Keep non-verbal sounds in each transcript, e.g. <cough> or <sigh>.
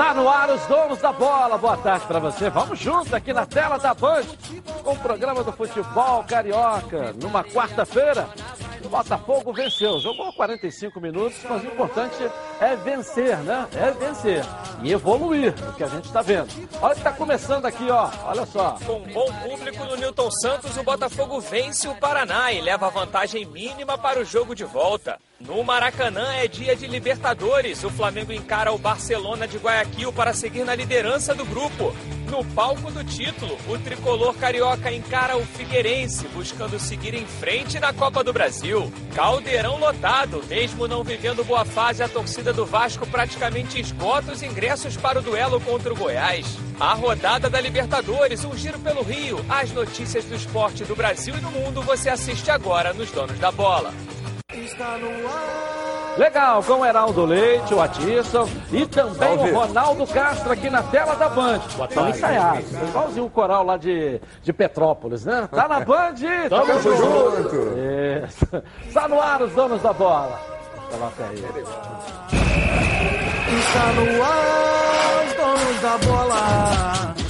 Está no ar os donos da bola. Boa tarde para você. Vamos juntos aqui na tela da Band com o programa do futebol carioca. Numa quarta-feira, o Botafogo venceu. Jogou 45 minutos, mas o importante é vencer, né? É vencer e evoluir, o que a gente está vendo. Olha que está começando aqui, ó. Olha só. Com bom público no Newton Santos, o Botafogo vence o Paraná e leva vantagem mínima para o jogo de volta. No Maracanã é dia de Libertadores. O Flamengo encara o Barcelona de Guayaquil para seguir na liderança do grupo. No palco do título, o tricolor carioca encara o Figueirense, buscando seguir em frente na Copa do Brasil. Caldeirão lotado, mesmo não vivendo boa fase, a torcida do Vasco praticamente esgota os ingressos para o duelo contra o Goiás. A rodada da Libertadores, um giro pelo Rio. As notícias do esporte do Brasil e do mundo você assiste agora nos Donos da Bola. Está no ar. Legal, com o Heraldo Leite, o Atisson e também o Ronaldo Castro aqui na tela da Band. Estão ensaiados, igualzinho o coral lá de, de Petrópolis, né? Tá na Band, <laughs> tamo junto. Isso. Está no ar os donos da bola. Coloca aí. Está no ar os donos da bola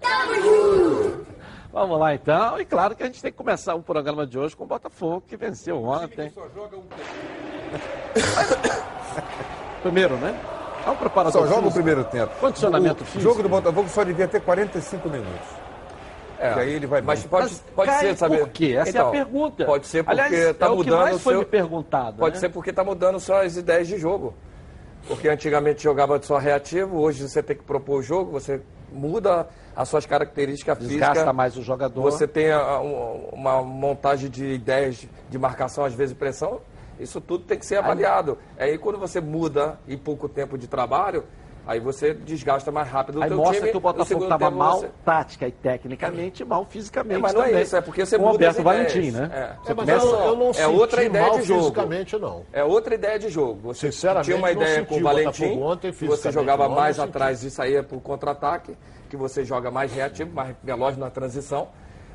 Tamo junto. Vamos lá então. E claro que a gente tem que começar o programa de hoje com o Botafogo, que venceu ontem. Só joga um <laughs> Primeiro, né? É um preparador. Só joga o primeiro tempo. Condicionamento o físico. O jogo do Botafogo só devia ter 45 minutos. É, e aí ele vai Mas pode, mas pode ser, sabe? Por quê? Essa então, é a então, pergunta. Pode ser porque está é mudando. O que mais foi seu... me perguntado. Pode né? ser porque está mudando suas ideias de jogo. Porque antigamente jogava só reativo, hoje você tem que propor o jogo, você muda as suas características Desgasta físicas. Desgasta mais o jogador. Você tem uma montagem de ideias de marcação, às vezes pressão. Isso tudo tem que ser avaliado. Aí quando você muda em pouco tempo de trabalho, Aí você desgasta mais rápido o Aí teu mostra time. que o Botafogo estava mal você... tática e tecnicamente, mal fisicamente. É, mas não também. é isso, é porque você Com muda Alberto Valentim, né? É, é mas começa... eu, eu, não é outra ideia de jogo. fisicamente, não. É outra ideia de jogo. Você Sinceramente, tinha uma ideia com o Valentim, ontem, que você jogava mais atrás e saía para o contra-ataque, que você joga mais reativo, mais veloz na transição.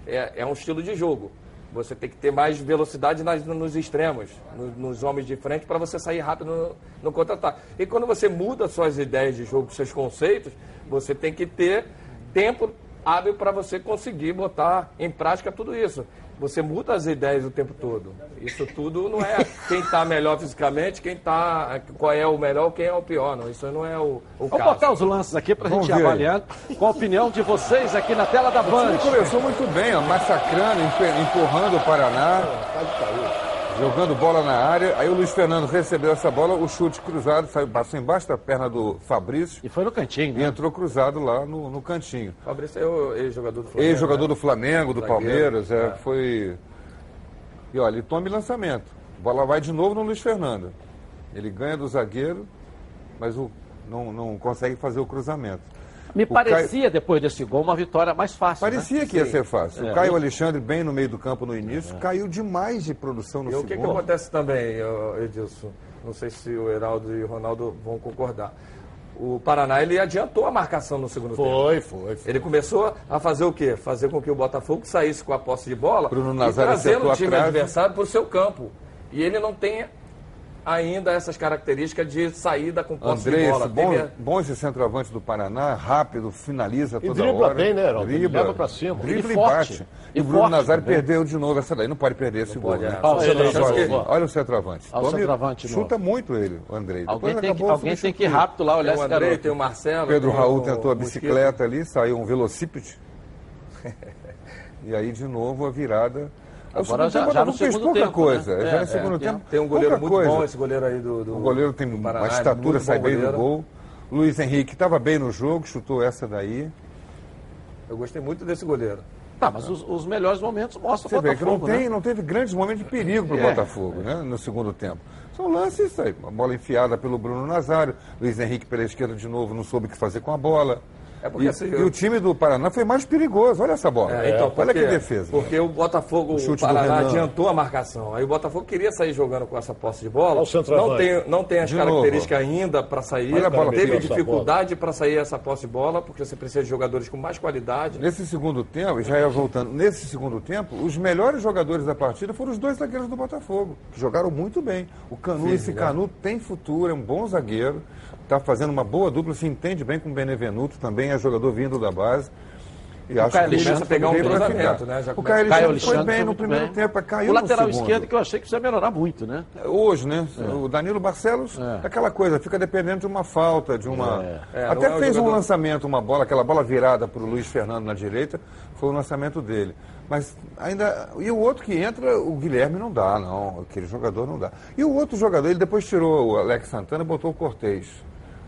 É, é um estilo de jogo. Você tem que ter mais velocidade nas, nos extremos, nos, nos, homens de frente, para você sair rápido no, no contra-ataque. E quando você muda suas ideias de jogo, seus conceitos, você tem que ter tempo hábil para você conseguir botar em prática tudo isso. Você muda as ideias o tempo todo. Isso tudo não é quem está melhor fisicamente, quem tá, qual é o melhor, quem é o pior. Não. Isso não é o, o Vou caso. botar os lances aqui para a gente ir avaliando com a opinião de vocês aqui na tela da Band. começou muito bem, ó, massacrando, empurrando o Paraná. Jogando bola na área, aí o Luiz Fernando recebeu essa bola, o chute cruzado, saiu, passou embaixo da perna do Fabrício. E foi no cantinho, né? E entrou cruzado lá no, no cantinho. Fabrício é o ex-jogador do Flamengo. Ex-jogador né? do Flamengo, do Zagueiro, Palmeiras, é, é. foi. E olha, ele toma lançamento. A bola vai de novo no Luiz Fernando. Ele ganha do zagueiro, mas o, não, não consegue fazer o cruzamento. Me o parecia, Caio... depois desse gol, uma vitória mais fácil. Parecia né? que ia Sim. ser fácil. É. O Caio Alexandre, bem no meio do campo no início, é. caiu demais de produção no e segundo. o que, que acontece também, Edilson? Não sei se o Heraldo e o Ronaldo vão concordar. O Paraná ele adiantou a marcação no segundo foi, tempo. Foi, foi. Ele começou a fazer o quê? Fazer com que o Botafogo saísse com a posse de bola Bruno e trazendo o time adversário para o seu campo. E ele não tem ainda essas características de saída com posse de bola. Bom, Teve... bom esse centroavante do Paraná, rápido, finaliza toda e dribla hora. bem, né, Heraldo? Dribla, leva pra cima. Dribla e, forte. bate. E, o Bruno Nazário perdeu de novo essa daí. Não pode perder esse gol. Né? É. Olha, olha, o centroavante. Olha o centroavante chuta muito ele, o André. Alguém tem, que, alguém tem que ir rápido lá olhar tem esse o André, garoto. tem o Marcelo. Pedro Raul tentou a bicicleta Mosquito. ali, saiu um velocípede. <laughs> e aí, de novo, a virada... Agora já, já no fez segundo pouca tempo, coisa. Né? Já é, no segundo é, tempo. Tem um goleiro muito coisa. bom, esse goleiro aí do. do o goleiro tem do Paraná, uma estatura, sai bem do gol. Luiz Henrique estava bem no jogo, chutou essa daí. Eu gostei muito desse goleiro. Tá, mas os, os melhores momentos mostram Você o vê que não, Botafogo, tem, né? não teve grandes momentos de perigo para o É. Botafogo, né? No segundo tempo. São lances aí. A bola enfiada pelo Bruno Nazário. Luiz Henrique pela esquerda de novo, não soube o que fazer com a bola. É porque e, assim, e eu- o time do Paraná foi mais perigoso. Olha essa bola. É, então, Olha porque- que defesa. Porque o Botafogo, O o, Paraná adiantou a marcação. Aí o Botafogo queria sair jogando com essa posse de bola. Olha. Não tem, não tem as De características ainda para sair. Olha a bola Teve dificuldade para sair essa posse de bola, porque você precisa de jogadores com mais qualidade. Nesse segundo tempo, já ia voltando, nesse segundo tempo, os melhores jogadores da partida foram os dois zagueiros do Botafogo, que jogaram muito bem. O Canu, Firme, esse né? Canu tem futuro, é um bom zagueiro, está fazendo uma boa dupla, se entende bem com o Benevenuto, também é jogador vindo da base. E acho Caio que ele Alexandre a pegar um ficar. né? Já O Caio Caio Alexandre foi bem no primeiro bem. tempo, caiu O lateral esquerdo que eu achei que precisa melhorar muito, né? Hoje, né? O Danilo Barcelos, É. aquela coisa, fica dependendo de uma falta, de uma. É, Até não é o fez um lançamento, uma bola, aquela bola virada para o Luiz Fernando na direita, foi o lançamento dele. Mas ainda. E o outro que entra, o Guilherme não dá, não. Aquele jogador não dá. E o outro jogador, ele depois tirou o Alex Santana e botou o Cortez.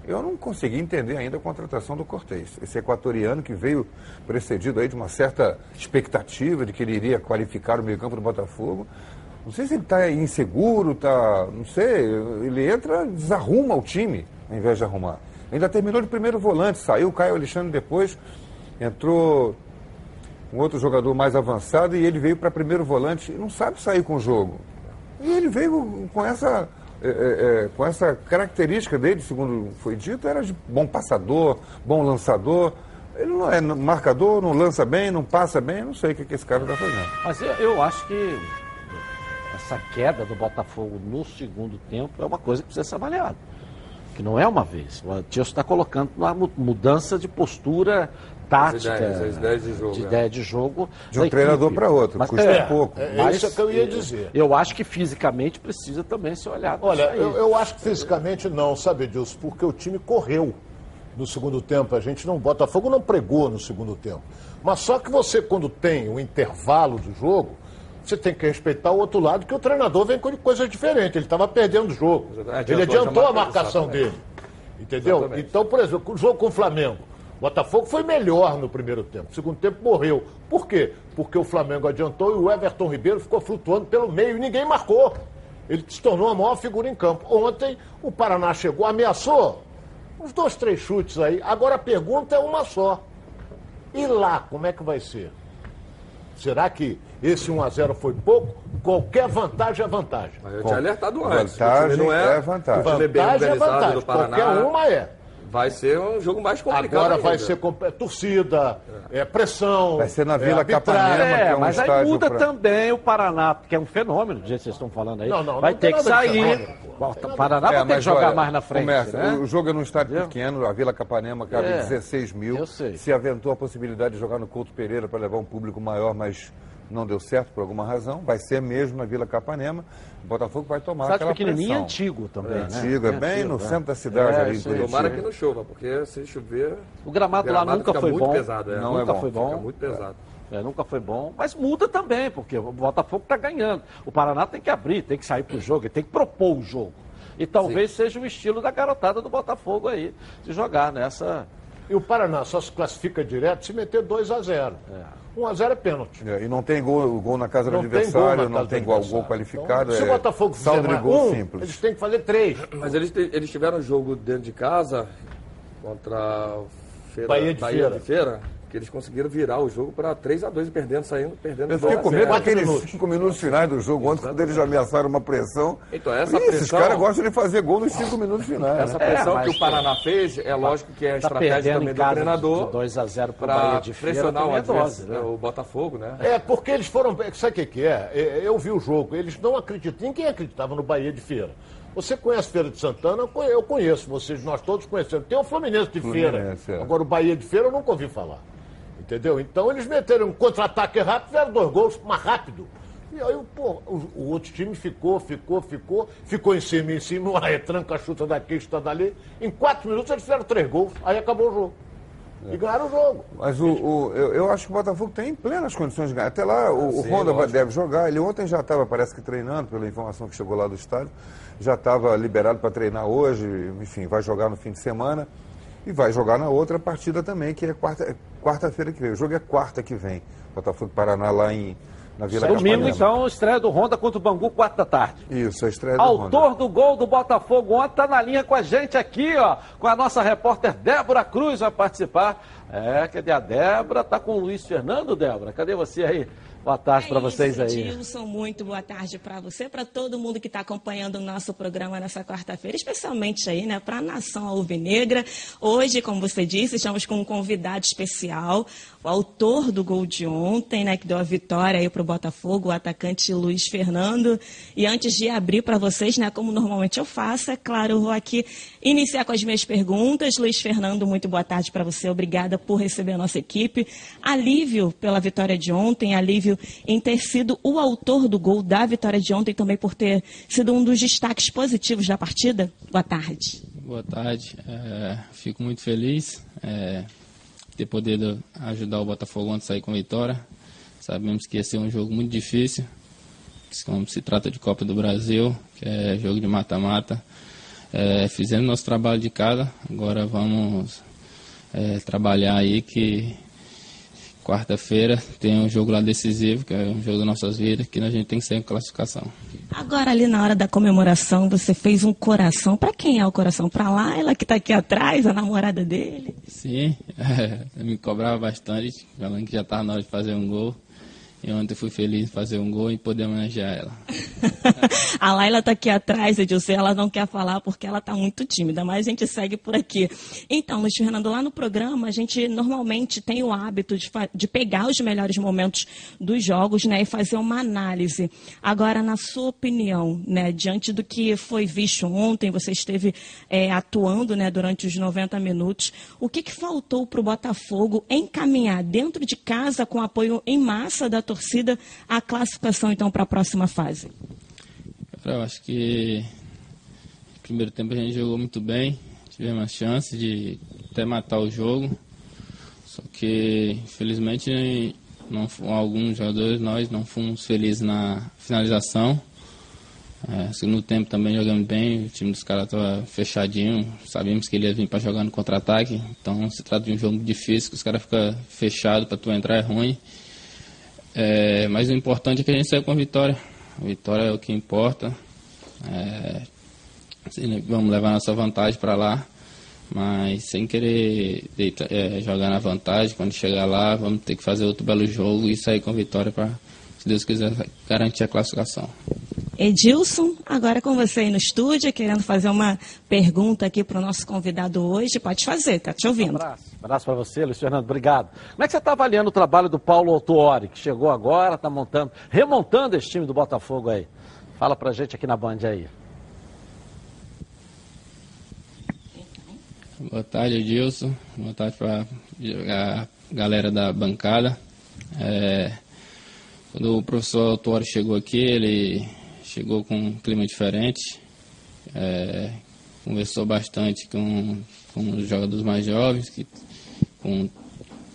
Eu não consegui entender ainda a contratação do Cortez. Esse equatoriano que veio precedido aí de uma certa expectativa de que ele iria qualificar o meio-campo do Botafogo. Não sei se ele está inseguro, tá, não sei, ele entra, desarruma o time, ao invés de arrumar. Ainda terminou de primeiro volante, saiu o Caio Alexandre depois, entrou um outro jogador mais avançado e ele veio para primeiro volante, não sabe sair com o jogo. E ele veio com essa, é, é, é, com essa característica dele, segundo foi dito, era de bom passador, bom lançador. Ele não é marcador, não lança bem, não passa bem, não sei o que, que esse cara está fazendo. Mas eu, eu acho que essa queda do Botafogo no segundo tempo é uma coisa que precisa ser avaliada. Que não é uma vez. O Tiago está colocando uma mu- mudança de postura tática. ideias, as ideias de jogo, de é. ideia de jogo. De um treinador para outro, Mas, custa é, pouco. É, Mas, isso que eu ia dizer. Eu acho que fisicamente precisa também ser olhado. Olha, isso aí. eu, eu acho que fisicamente não, sabe, Edilson? Porque o time correu no segundo tempo. A gente não. Botafogo não pregou no segundo tempo. Mas só que você, quando tem o intervalo do jogo, você tem que respeitar o outro lado, que o treinador vem com coisas diferentes. Ele estava perdendo o jogo. Adiantou Ele adiantou a marca- marcação exatamente. dele. Entendeu? Exatamente. Então, por exemplo, o jogo com o Flamengo. O Botafogo foi melhor no primeiro tempo. O segundo tempo morreu. Por quê? Porque o Flamengo adiantou e o Everton Ribeiro ficou flutuando pelo meio e ninguém marcou. Ele se tornou a maior figura em campo. Ontem, o Paraná chegou, ameaçou. Uns dois, três chutes aí. Agora a pergunta é uma só. E lá, como é que vai ser? Será que esse 1 a 0 foi pouco? Qualquer vantagem é vantagem. Mas eu tinha alertado antes. Vantagem o time não é é, vantagem. Vantagem é vantagem. do Paraná. Qualquer uma é. Vai ser um jogo mais complicado. Agora vai ainda. ser com- é, torcida, é, pressão. Vai ser na é, Vila arbitragem. Capanema, que É, é um mas aí muda pra- também o Paraná, que é um fenômeno, do jeito que vocês estão falando aí. Não, não, vai não ter que sair. O Paraná É, vai ter que jogar olha, mais na frente. começa, né? O jogo é num estádio Entendeu? pequeno, a Vila Capanema cabe É, 16 mil. eu sei. Se aventou a possibilidade de jogar no Couto Pereira para levar um público maior, mas não deu certo por alguma razão. Vai ser mesmo na Vila Capanema. O Botafogo vai tomar Estádio aquela pequenininho e pressão. antigo também, né? Antigo, é bem antigo, no é. centro da cidade É, ali. em isso. Tomara que não chova, porque se chover. O gramado, o lá gramado nunca fica foi muito bom. pesado, é. Não nunca é bom, foi bom. Fica muito pesado. É, nunca foi bom, mas muda também, porque o Botafogo está ganhando. O Paraná tem que abrir, tem que sair pro jogo, ele tem que propor o jogo. E talvez seja o estilo da garotada do Botafogo aí, de jogar nessa. E o Paraná só se classifica direto se meter 2 a 0 1 a 0 é pênalti. É, E não tem gol, gol na casa do Não gol adversário, não tem do gol, gol qualificado. Então, se o é Botafogo fizer de mais gol um, simples. eles têm que fazer três. Mas eles, eles tiveram um jogo dentro de casa contra o Feira, Bahia de Feira. Feira, que eles conseguiram virar o jogo para 3x2 perdendo, saindo, perdendo. Eu fiquei a com medo daqueles minutos. cinco minutos finais do jogo, ontem, quando eles ameaçaram uma pressão. Então, essa Ih, Esses pressão- caras gostam de fazer gol nos cinco minutos finais. Essa né? pressão mas- que o Paraná fez, é lógico que é a Está estratégia também do treinador de 2 a 0 para o para Bahia de Feira, pressionar o, é dose, adversário, né? o Botafogo, né? É, porque eles foram. Sabe o que, que é? É, Eu vi o jogo, eles não acreditam. Ninguém acreditava no Bahia de Feira. Você conhece Feira de Santana? Eu conheço, vocês, nós todos conhecemos. Tem o Fluminense de Fluminense, Feira. é. Agora o Bahia de Feira eu nunca ouvi falar. Entendeu? Então eles meteram um contra-ataque rápido, fizeram dois gols mais rápido. E aí, pô, o, o outro time ficou, ficou, ficou, ficou em cima, em cima, <laughs> uma retranca, chuta daqui, chuta dali. Em quatro minutos eles fizeram três gols, aí acabou o jogo. E ganharam o jogo. Mas o, o- eu, eu acho que o Botafogo tem plenas condições de ganhar. Até lá o, o Sim, Honda vai- lógico. deve jogar. Ele ontem já estava, parece que treinando, pela informação que chegou lá do estádio. Já estava liberado para treinar hoje, enfim, vai jogar no fim de semana. E vai jogar na outra partida também, que é quarta- é quarta-feira que vem. O jogo é quarta que vem. Botafogo Paraná lá em, na Vila Domingo, então, estreia do Honda contra o Bangu, quatro da tarde. Isso, a estreia do Autor Honda. do gol do Botafogo ontem tá na linha com a gente aqui, ó. Com a nossa repórter Débora Cruz vai participar. É, cadê a Débora? Tá com o Luiz Fernando, Débora? Cadê você aí? Boa tarde para É vocês aí. Edilson, muito boa tarde para você, para todo mundo que está acompanhando o nosso programa nessa quarta-feira, especialmente aí, né, para a nação alvinegra. Hoje, como você disse, estamos com um convidado especial, o autor do gol de ontem, né, que deu a vitória aí para o Botafogo, o atacante Luiz Fernando. E antes de abrir para vocês, né, como normalmente eu faço, é claro, eu vou aqui iniciar com as minhas perguntas. Luiz Fernando, muito boa tarde para você. Obrigada por receber a nossa equipe. Alívio pela vitória de ontem, alívio em ter sido o autor do gol da vitória de ontem, também por ter sido um dos destaques positivos da partida. Boa tarde. Boa tarde, É, fico muito feliz é, ter podido ajudar o Botafogo a sair com vitória. Sabemos que ia ser um jogo muito difícil, como se trata de Copa do Brasil, que é jogo de mata-mata. É, fizemos nosso trabalho de casa, agora vamos é, trabalhar aí que quarta-feira tem um jogo lá decisivo, que é um jogo das nossas vidas, que a gente tem que ser em classificação. Agora, ali na hora da comemoração, você fez um coração. Para quem é o coração? Para lá, ela que está aqui atrás, a namorada dele. Sim, é, <laughs> me cobrava bastante, falando que já estava na hora de fazer um gol. E ontem fui feliz em fazer um gol e poder homenagear ela. <laughs> a Laila está aqui atrás, Edilson, ela não quer falar porque ela está muito tímida, mas a gente segue por aqui. Então, Luiz Fernando, lá no programa a gente normalmente tem o hábito de, de pegar os melhores momentos dos jogos né, e fazer uma análise. Agora, na sua opinião, né, diante do que foi visto ontem, você esteve é, atuando né, durante os 90 minutos, o que, que faltou para o Botafogo encaminhar dentro de casa com apoio em massa da torcida a classificação então para a próxima fase? Eu acho que no primeiro tempo a gente jogou muito bem, tivemos a chance de até matar o jogo, só que infelizmente não, alguns jogadores nós não fomos felizes na finalização. É, segundo tempo também jogamos bem, o time dos caras estava fechadinho, sabíamos que ele ia vir para jogar no contra-ataque, então se trata de um jogo difícil, que os caras ficam fechados para tu entrar é ruim. É, mas o importante é que a gente saiu com a vitória. A vitória é o que importa. É, assim, vamos levar nossa vantagem para lá, mas sem querer deita, é, jogar na vantagem. Quando chegar lá, vamos ter que fazer outro belo jogo e sair com a vitória para, se Deus quiser, garantir a classificação. Edilson, agora com você aí no estúdio, querendo fazer uma pergunta aqui para o nosso convidado hoje. Pode fazer, tá te ouvindo. Um abraço, abraço para você, Luiz Fernando, obrigado. Como é que você está avaliando o trabalho do Paulo Autuori, que chegou agora, está montando, remontando esse time do Botafogo aí? Fala pra gente aqui na Band aí. Boa tarde, Edilson. Boa tarde para a galera da bancada. É, quando o professor Autuori chegou aqui, ele chegou com um clima diferente, é, conversou bastante com, com os jogadores mais jovens, que, com,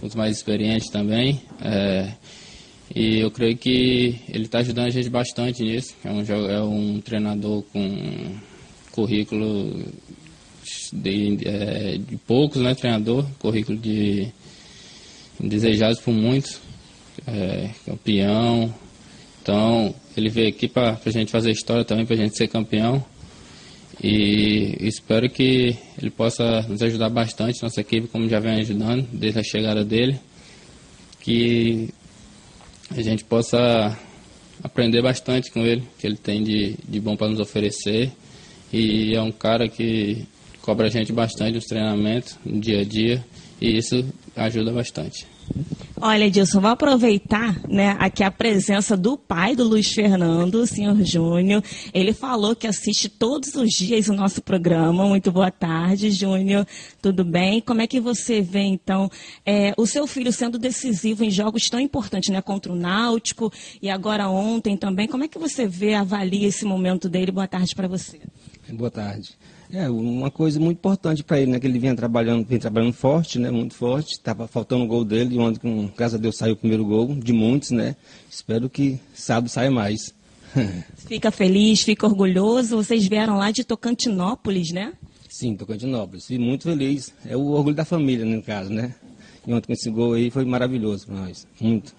os mais experientes também. É, e eu creio que ele está ajudando a gente bastante nisso. É um, é um treinador com currículo de, é, de poucos, né, treinador, currículo de desejados por muitos, é, campeão. Então, ele veio aqui para a gente fazer história também, para a gente ser campeão. E espero que ele possa nos ajudar bastante, nossa equipe, como já vem ajudando desde a chegada dele. Que a gente possa aprender bastante com ele, que ele tem de, de bom para nos oferecer. E é um cara que cobra a gente bastante nos treinamentos, no dia a dia, e isso ajuda bastante. Olha, Edilson, vou aproveitar né, aqui a presença do pai do Luiz Fernando, o senhor Júnior. Ele falou que assiste todos os dias o nosso programa. Muito boa tarde, Júnior. Tudo bem? Como é que você vê, então, é, o seu filho sendo decisivo em jogos tão importantes, né? Contra o Náutico e agora ontem também. Como é que você vê, avalia esse momento dele? Boa tarde para você. Boa tarde. É, uma coisa muito importante para ele, né? Que ele vinha trabalhando, vinha trabalhando forte, né? Muito forte. Estava faltando o gol dele, e ontem, com, graças a Deus, saiu o primeiro gol, de muitos, né? Espero que sábado saia mais. <laughs> fica feliz, fica orgulhoso. Vocês vieram lá de Tocantinópolis, né? Sim, Tocantinópolis. E muito feliz. É o orgulho da família, no caso, né? E ontem com esse gol aí foi maravilhoso para nós. Muito.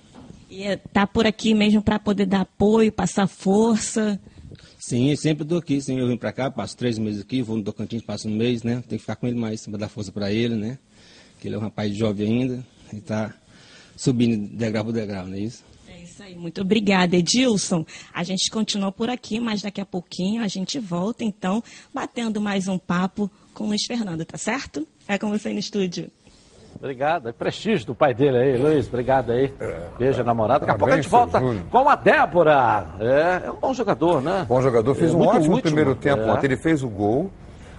E está por aqui mesmo para poder dar apoio, passar força. Sim, sempre estou aqui. Sim, eu vim para cá, passo três meses aqui, vou no Tocantins, passo um mês, né? Tem que ficar com ele mais para dar força para ele, né? Que ele é um rapaz jovem ainda e está subindo degrau por degrau, não é isso? É isso aí. Muito obrigada, Edilson. A gente continua por aqui, mas daqui a pouquinho a gente volta, então, batendo mais um papo com o Luiz Fernando, tá certo? É com você no estúdio. Obrigado. É prestígio do pai dele aí, Luiz. Obrigado aí. Beijo, namorado. Daqui a pouco a gente volta Júnior. com a Débora. É, é um bom jogador, né? Bom jogador, fez É, um ótimo útil, primeiro tempo é. ontem. Ele fez o gol.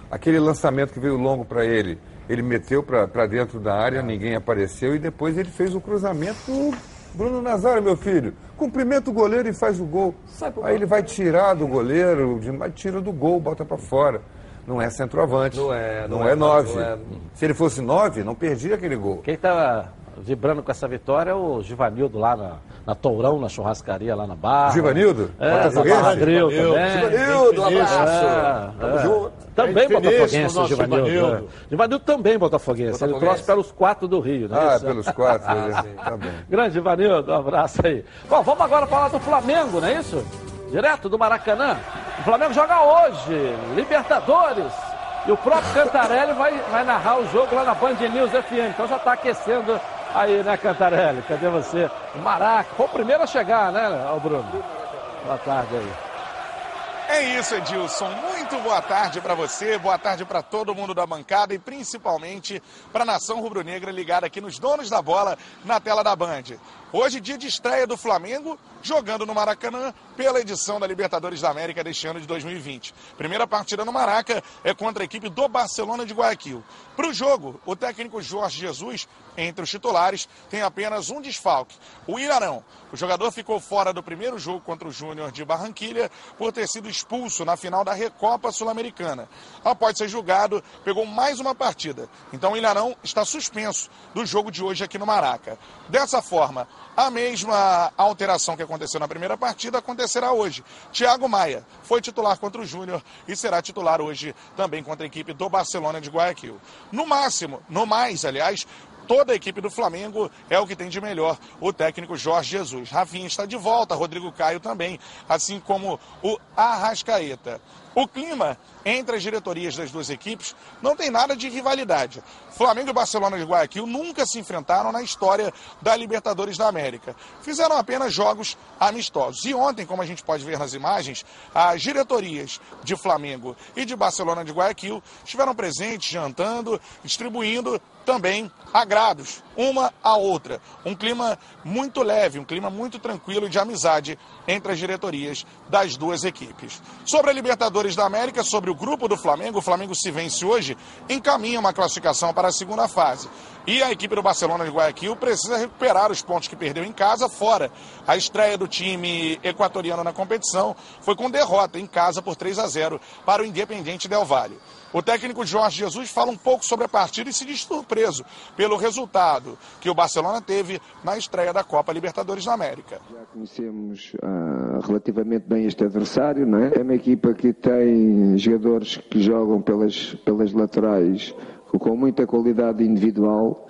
Aquele lançamento que veio longo para ele, ele meteu para dentro da área, ninguém apareceu e depois ele fez o cruzamento. Bruno Nazário, meu filho, cumprimenta o goleiro e faz o gol. Aí ele vai tirar do goleiro, tira do gol, bota para fora. Não é centroavante. Não é, Não, não é, é, nove. não é. Se ele fosse nove, não perdia aquele gol. Quem tá vibrando com essa vitória é o Givanildo lá na, na Tourão, na churrascaria lá na Barra. Givanildo? É, Grill Givanildo. também. Givanildo, um abraço. É, Tamo é. junto. Também finíssima, botafoguense, o nosso Givanildo. Givanildo. é. Givanildo também botafoguense. Ele Botafoguense. trouxe pelos quatro do Rio, né? Ah, Isso, é. pelos quatro. <laughs> ele- tá bom. Grande Givanildo, um abraço aí. Bom, vamos agora falar do Flamengo, não é isso? Direto do Maracanã. O Flamengo joga hoje, Libertadores. E o próprio Cantarelli vai, vai narrar o jogo lá na Band News FM. Então já está aquecendo aí, né, Cantarelli? Cadê você? Maraca. Foi o primeiro a chegar, né, Bruno? Boa tarde aí. É isso, Edilson. Muito boa tarde para você, boa tarde para todo mundo da bancada e principalmente para a nação rubro-negra ligada aqui nos donos da bola na tela da Band. Hoje, dia de estreia do Flamengo, jogando no Maracanã pela edição da Libertadores da América deste ano de 2020. Primeira partida no Maraca é contra a equipe do Barcelona de Guayaquil. Para o jogo, o técnico Jorge Jesus, entre os titulares, tem apenas um desfalque, o Irarão. O jogador ficou fora do primeiro jogo contra o Júnior de Barranquilha por ter sido expulso na final da Recopa Sul-Americana. Após ser julgado, pegou mais uma partida. Então o Ilharão está suspenso do jogo de hoje aqui no Maraca. Dessa forma, a mesma alteração que aconteceu na primeira partida acontecerá hoje. Thiago Maia foi titular contra o Júnior e será titular hoje também contra a equipe do Barcelona de Guayaquil. No máximo, no mais, aliás, toda a equipe do Flamengo é o que tem de melhor o técnico Jorge Jesus. Rafinha está de volta, Rodrigo Caio também, assim como o Arrascaeta. O clima entre as diretorias das duas equipes não tem nada de rivalidade. Flamengo e Barcelona de Guayaquil nunca se enfrentaram na história da Libertadores da América. Fizeram apenas jogos amistosos. E ontem, como a gente pode ver nas imagens, as diretorias de Flamengo e de Barcelona de Guayaquil estiveram presentes, jantando, distribuindo também agrados, uma à outra. Um clima muito leve, um clima muito tranquilo de amizade entre as diretorias das duas equipes. Sobre a Libertadores da América, sobre o grupo do Flamengo, o Flamengo se vence hoje, encaminha uma classificação para a segunda fase. E a equipe do Barcelona de Guayaquil precisa recuperar os pontos que perdeu em casa fora. A estreia do time equatoriano na competição foi com derrota em casa por 3 a 0 para o Independiente Del Valle. O técnico Jorge Jesus fala um pouco sobre a partida e se diz surpreso pelo resultado que o Barcelona teve na estreia da Copa Libertadores da América. Já conhecemos ah, relativamente bem este adversário, não é? É uma equipa que tem jogadores que jogam pelas, pelas laterais com muita qualidade individual.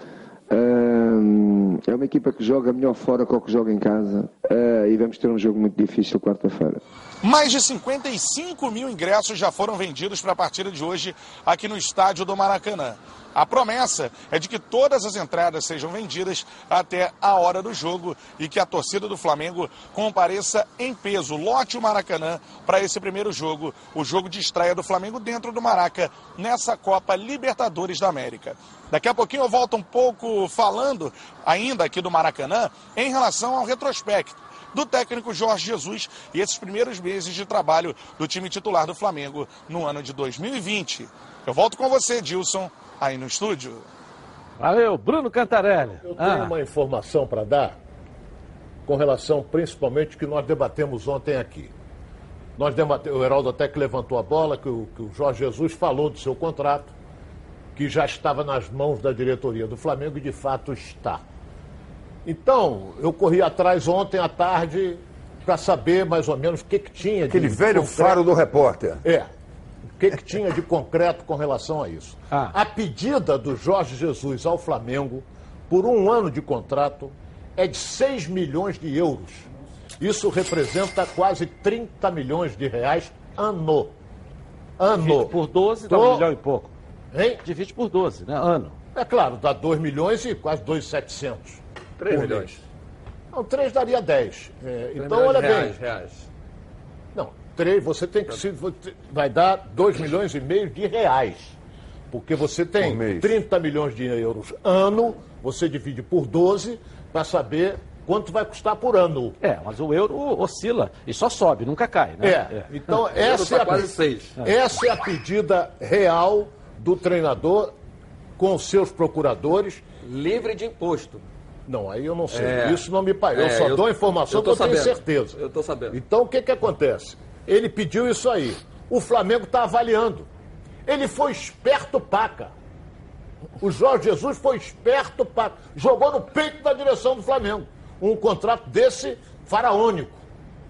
Ah, é uma equipa que joga melhor fora que o que joga em casa. Ah, e vamos ter um jogo muito difícil quarta-feira. Mais de 55 mil ingressos já foram vendidos para a partida de hoje aqui no estádio do Maracanã. A promessa é de que todas as entradas sejam vendidas até a hora do jogo e que a torcida do Flamengo compareça em peso, lote o Maracanã para esse primeiro jogo, o jogo de estreia do Flamengo dentro do Maraca, nessa Copa Libertadores da América. Daqui a pouquinho eu volto um pouco falando ainda aqui do Maracanã em relação ao retrospecto do técnico Jorge Jesus e esses primeiros meses de trabalho do time titular do Flamengo no ano de 2020. Eu volto com você, Dilson, aí no estúdio. Valeu, Bruno Cantarelli. Eu tenho Ah, uma informação para dar com relação principalmente que nós debatemos ontem aqui. Nós debatemos, o Heraldo até que levantou a bola, que o, que o Jorge Jesus falou do seu contrato, que já estava nas mãos da diretoria do Flamengo e de fato está. Então, eu corri atrás ontem à tarde para saber mais ou menos o que, que tinha Aquele de velho concreto. faro do repórter. É. O que, que tinha de concreto com relação a isso? Ah. A pedida do Jorge Jesus ao Flamengo por um ano de contrato é de 6 milhões de euros. Isso representa quase 30 milhões de reais ano. Ano. Divide por 12 dá um milhão e pouco. Hein? Divide por 12, né? Ano. É claro, dá 2 milhões e quase 2,700. 3 por milhões. mês. Não, 3 daria 10. É, Três então, milhões olha de bem. reais, reais. Não, 3, você tem que se, vai dar 2 milhões e meio de reais. Porque você tem Por mês. 30 milhões de euros ano, você divide por 12 para saber quanto vai custar por ano. É, mas o euro oscila e só sobe, nunca cai, né? É, então <laughs> O euro essa é, tá a, quase seis. essa é a pedida real do treinador com os seus procuradores. Livre de imposto. Não, aí eu não sei. É. Isso não me parece. Eu É, só eu- dou a informação eu que eu tenho sabendo. certeza. Eu tô sabendo. Então o que, que acontece? Ele pediu isso aí. O Flamengo está avaliando. Ele foi esperto paca. O Jorge Jesus foi esperto paca. Jogou no peito da direção do Flamengo. Um contrato desse faraônico.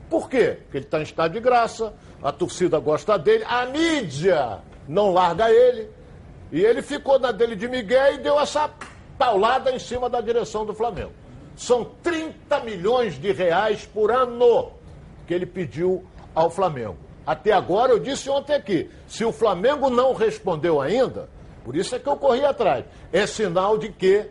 Por quê? Porque ele está em estado de graça, a torcida gosta dele, a mídia não larga ele. E ele ficou na dele de Miguel e deu essa paulada em cima da direção do Flamengo. São 30 milhões de reais por ano que ele pediu ao Flamengo. Até agora, eu disse ontem aqui, se o Flamengo não respondeu ainda, por isso é que eu corri atrás, é sinal de que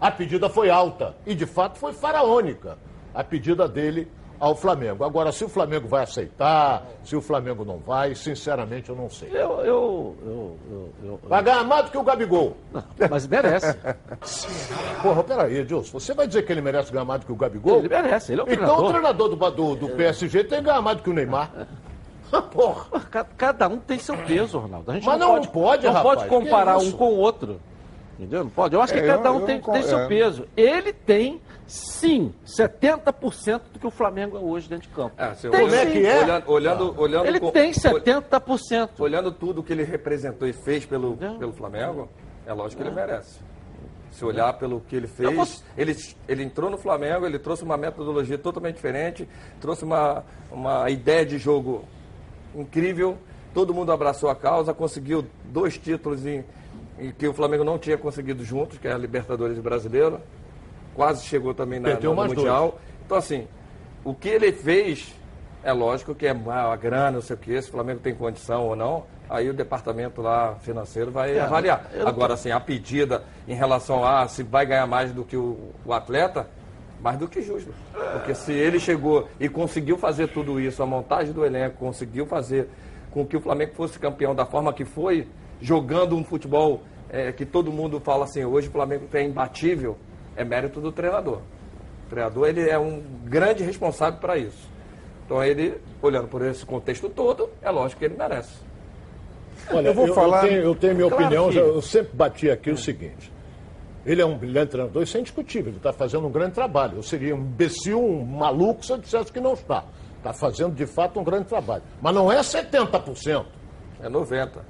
a pedida foi alta. E de fato foi faraônica a pedida dele ao Flamengo. Agora, se o Flamengo vai aceitar, se o Flamengo não vai, sinceramente eu não sei. Eu, eu, eu, eu, eu- Vai ganhar mais do que o Gabigol. Mas merece. <laughs> Porra, peraí, Edilson, você vai dizer que ele merece ganhar mais do que o Gabigol? Ele merece, ele é o Então treinador. o treinador do, do, do PSG tem que ganhar mais do que o Neymar. <laughs> Porra. Ca- Cada um tem seu peso, Ronaldo. A gente Mas não, não pode, pode, não rapaz, pode comparar que um com o outro. Entendeu? Não pode. Eu acho que É, cada eu- um eu tem, não tem seu é. peso. Ele tem, sim, 70% do que o Flamengo é hoje dentro de campo. É, Tem Como é sim. que é? Olhando, olhando, olhando Ele com- tem ol- 70%. Olhando tudo que ele representou e fez pelo, É. pelo Flamengo, é lógico que ele merece. Se olhar pelo que ele fez, posso- ele, ele entrou no Flamengo, ele trouxe uma metodologia totalmente diferente, trouxe uma, uma ideia de jogo incrível, todo mundo abraçou a causa, conseguiu dois títulos em, em que o Flamengo não tinha conseguido juntos, que é a Libertadores e Brasileiro, quase chegou também na, no Mundial. Então, assim, o que ele fez, é lógico que é a grana, não sei o quê, se o Flamengo tem condição ou não, aí o departamento lá financeiro vai avaliar. eu não Agora, assim, a pedida em relação a se vai ganhar mais do que o, o atleta, mais do que justo. Porque se ele chegou e conseguiu fazer tudo isso, a montagem do elenco, conseguiu fazer com que o Flamengo fosse campeão da forma que foi, jogando um futebol eh, que todo mundo fala assim, hoje o Flamengo é imbatível, é mérito do treinador. O treinador ele é um grande responsável para isso. Então ele, olhando por esse contexto todo, é lógico que ele merece. Olha, Eu vou falar- tenho, eu tenho minha Claro opinião, que- eu sempre bati aqui o seguinte. Ele é um brilhante treinador, isso é indiscutível, ele está fazendo um grande trabalho. Eu seria um imbecil, um maluco se eu dissesse que não está. Está fazendo, de fato, um grande trabalho. Mas não é 70%. É 90.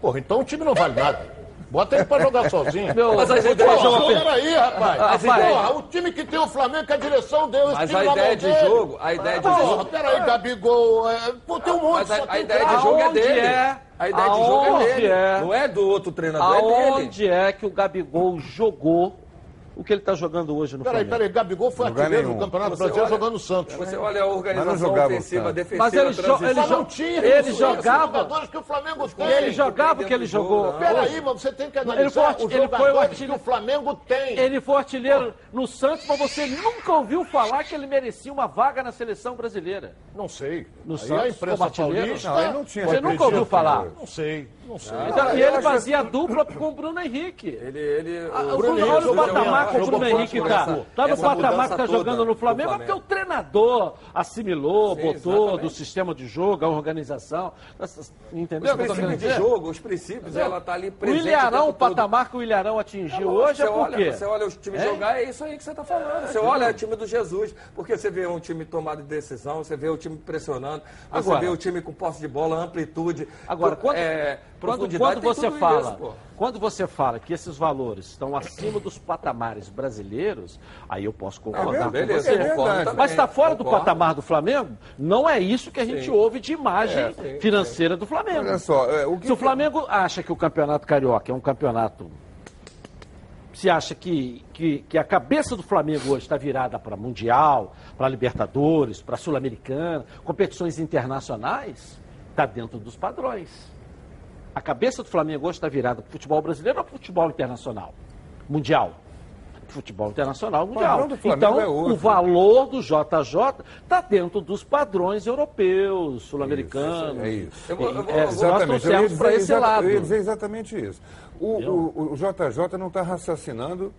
Porra, então o time não vale nada. Bota ele pra jogar sozinho. Meu- Mas ideias pô, de peraí, rapaz. As Porra, ideias- o time que tem o Flamengo, que a direção deu, esse Mas time a na ideia mão de dele. jogo, a ideia de Porra, jogo. peraí, Gabigol, é, pô, tem um monte, Mas só a, a tem ideia de jogo é Aonde dele. é? A ideia de jogo é Aonde dele. é? Não é do outro treinador, é dele. Aonde é que o Gabigol jogou o que ele está jogando hoje no Peraí, Flamengo? peraí, Gabigol foi artilheiro do Campeonato Você Brasileiro olha- jogando no Santos. Você olha a organização ofensiva, tanto. defensiva, Mas ele jo- ele jo- não tinha ele jogava- que o Flamengo tem. E ele jogava o que ele jogou. Peraí, mas você tem que Ele analisar foi arti- os ele foi o jogadores que artilheiro- o Flamengo tem. Ele foi artilheiro no Santos, mas você nunca ouviu falar que ele merecia uma vaga na seleção brasileira. Não sei. No Aí Santos, a imprensa como artilheiro? paulista... Não, ele não tinha Você nunca ouviu falar? Não sei, não sei. Então, Ah, e eu ele fazia dupla com o Bruno Henrique. Ele, ele, Ah, o o Bruno, olha o patamar que o Bruno Henrique está. Tá no patamar que está jogando no Flamengo, é porque o treinador assimilou, Sim, botou exatamente. do sistema de jogo, a organização. Entendeu? Os princípios de jogo, os princípios, ela tá ali O presente. Ilharão, o tempo todo. patamar que o Ilharão atingiu hoje é por olha, quê? Você olha os times É? jogar, é isso aí que você está falando. Você olha o time do Jesus, porque você vê um time tomado de decisão, você vê o time pressionando, você vê o time com posse de bola, amplitude. Agora, quando, é, quando, quando você fala, isso, quando você fala que esses valores estão acima dos patamares brasileiros, aí eu posso concordar com beleza, você. é verdade. Mas está fora do Concordo. patamar do Flamengo? Não é isso que a gente Sim. ouve de imagem É, sim, financeira do Flamengo. Olha só, é, o que Se o Flamengo acha que o campeonato carioca é um campeonato Você acha que, que, que a cabeça do Flamengo hoje está virada para Mundial, para Libertadores, para Sul-Americana, competições internacionais? Está dentro dos padrões. A cabeça do Flamengo hoje está virada para o futebol brasileiro ou para o futebol internacional? Mundial. Futebol internacional mundial. Flamengo Então, é outro. o valor do JJ está dentro dos padrões europeus, sul-americanos. É isso. E- Eu eu é, nós exatamente. Eu ia trouxemos dizer para esse lado. Eu ia dizer exatamente isso. O, o- o JJ não está raciocinando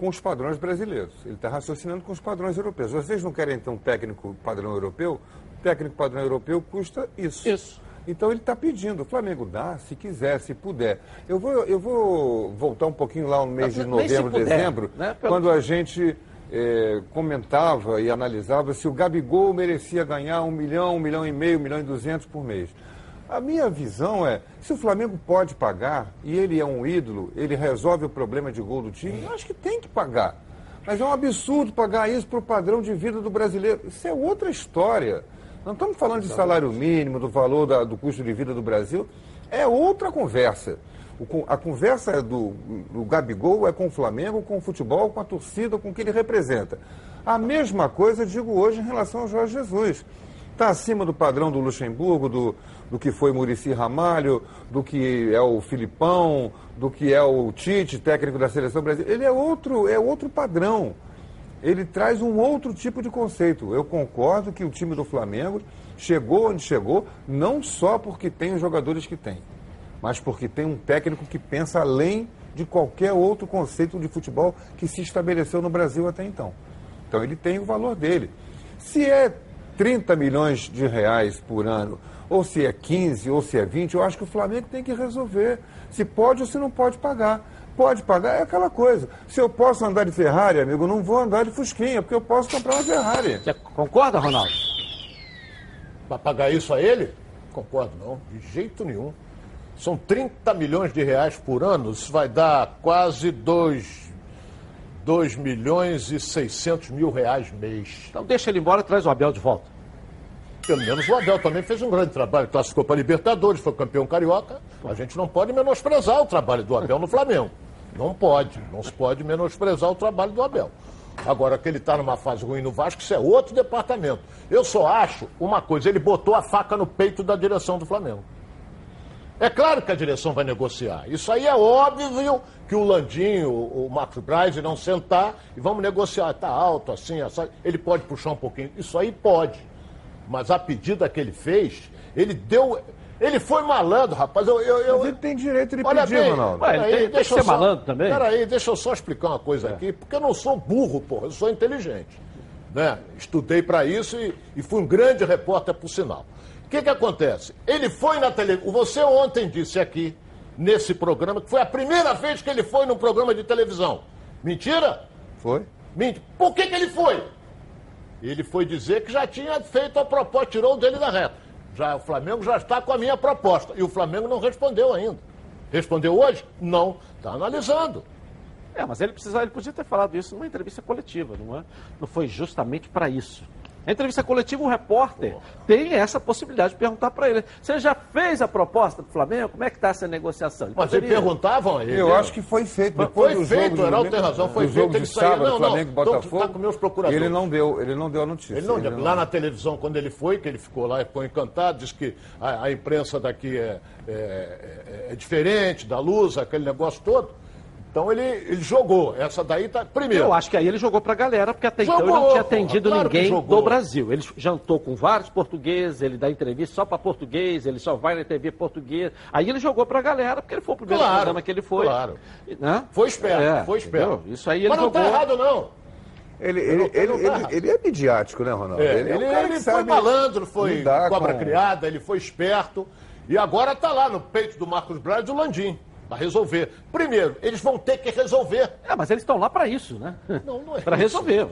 com os padrões brasileiros. Ele está raciocinando com os padrões europeus. Vocês não querem ter um técnico padrão europeu? Técnico padrão europeu custa isso. Isso. Então ele está pedindo, o Flamengo dá, se quiser, se puder. Eu vou, eu vou voltar um pouquinho lá no mês de novembro, puder, dezembro, né? Pelo- quando a gente eh, comentava e analisava se o Gabigol merecia ganhar um milhão, um milhão e meio, um milhão e duzentos por mês. A minha visão é, se o Flamengo pode pagar e ele é um ídolo, ele resolve o problema de gol do time, eu acho que tem que pagar. Mas é um absurdo pagar isso para o padrão de vida do brasileiro. Isso é outra história. Não estamos falando de salário mínimo, do valor da- do custo de vida do Brasil. É outra conversa. O a conversa do, do Gabigol é com o Flamengo, com o futebol, com a torcida, com o que ele representa. A mesma coisa digo hoje em relação ao Jorge Jesus. Está acima do padrão do Luxemburgo, do, do que foi Murici Ramalho, do que é o Filipão, do que é o Tite, técnico da seleção brasileira. Ele é outro, é outro padrão ele traz um outro tipo de conceito. Eu concordo que o time do Flamengo chegou onde chegou, não só porque tem os jogadores que tem, mas porque tem um técnico que pensa além de qualquer outro conceito de futebol que se estabeleceu no Brasil até então. Então ele tem o valor dele. Se é 30 milhões de reais por ano, ou se é 15, ou se é 20, eu acho que o Flamengo tem que resolver se pode ou se não pode pagar. Pode pagar, é aquela coisa. Se eu posso andar de Ferrari, amigo, eu não vou andar de Fusquinha, porque eu posso comprar uma Ferrari. Você concorda, Ronaldo? Para pagar isso a ele? Concordo, não. De jeito nenhum. São 30 milhões de reais por ano, isso vai dar quase 2, 2 milhões e 600 mil reais mês. Então deixa ele embora e traz o Abel de volta. Pelo menos o Abel também fez um grande trabalho, classificou para Libertadores, foi campeão carioca. A gente não pode menosprezar o trabalho do Abel no Flamengo. Não pode, não se pode menosprezar o trabalho do Abel. Agora que ele está numa fase ruim no Vasco, isso é outro departamento. Eu só acho uma coisa, ele botou a faca no peito da direção do Flamengo. É claro que a direção vai negociar. Isso aí é óbvio que o Landinho, o Marcos Braz irão sentar e vamos negociar. Está alto, assim, assim. Ele pode puxar um pouquinho. Isso aí pode. Mas a pedida que ele fez, ele deu. Ele foi malandro, rapaz. Eu, eu, eu- Mas ele tem direito de Olha pedir, bem, Ronaldo. Ué, ele peraí, tem- tem que ser só- malandro também. É. Peraí, deixa eu só explicar uma coisa aqui, porque eu não sou burro, porra, eu sou inteligente. Né? Estudei para isso e, e fui um grande repórter, por sinal. O que, que acontece? Ele foi na televisão. Você ontem disse aqui, nesse programa, que foi a primeira vez que ele foi num programa de televisão. Mentira? Foi? Mentira. Por que, que ele foi? Ele foi dizer que já tinha feito a proposta, tirou o dele da reta. Já, o Flamengo já está com a minha proposta. E o Flamengo não respondeu ainda. Respondeu hoje? Não. Está analisando. É, mas ele precisava, ele podia ter falado isso numa entrevista coletiva, não é? Não foi justamente para isso. A entrevista coletiva, o repórter tem essa possibilidade de perguntar para ele. Você já fez a proposta do Flamengo? Como é que está essa negociação? Ele Mas poderia- perguntavam a ele. Eu acho que foi feito. Mas Depois foi do jogo feito, do o Heraldo tem razão, foi feito, jogo ele de saiu, sábado, não, não, Flamengo e então, Botafogo. tá com meus procuradores. Ele não deu, ele não deu a notícia. Ele não, Ele lá na televisão, quando ele foi, que ele ficou lá, ficou encantado, disse que a, a imprensa daqui é, é- é- é diferente, da luz, aquele negócio todo. Então ele, ele jogou. Essa daí tá. Primeiro. Eu acho que aí ele jogou pra galera, porque até então ele Jogou, não tinha atendido claro ninguém do Brasil. Ele jantou com vários portugueses, ele dá entrevista só pra português, ele só vai na TV português. Aí ele jogou pra galera, porque ele foi o primeiro Claro, programa que ele foi. claro. Né? Foi esperto, É, foi esperto. entendeu? Isso aí ele Mas não jogou. tá errado, não. Ele, ele, ele, não ele, ele é midiático, né, Ronaldo? É, é ele um cara que ele foi malandro, foi cobra com- criada, ele foi esperto. E agora tá lá no peito do Marcos Braz do Landim. Pra resolver. Primeiro, eles vão ter que resolver. É, mas eles estão lá pra isso, né? Não, não é <laughs> isso. resolver.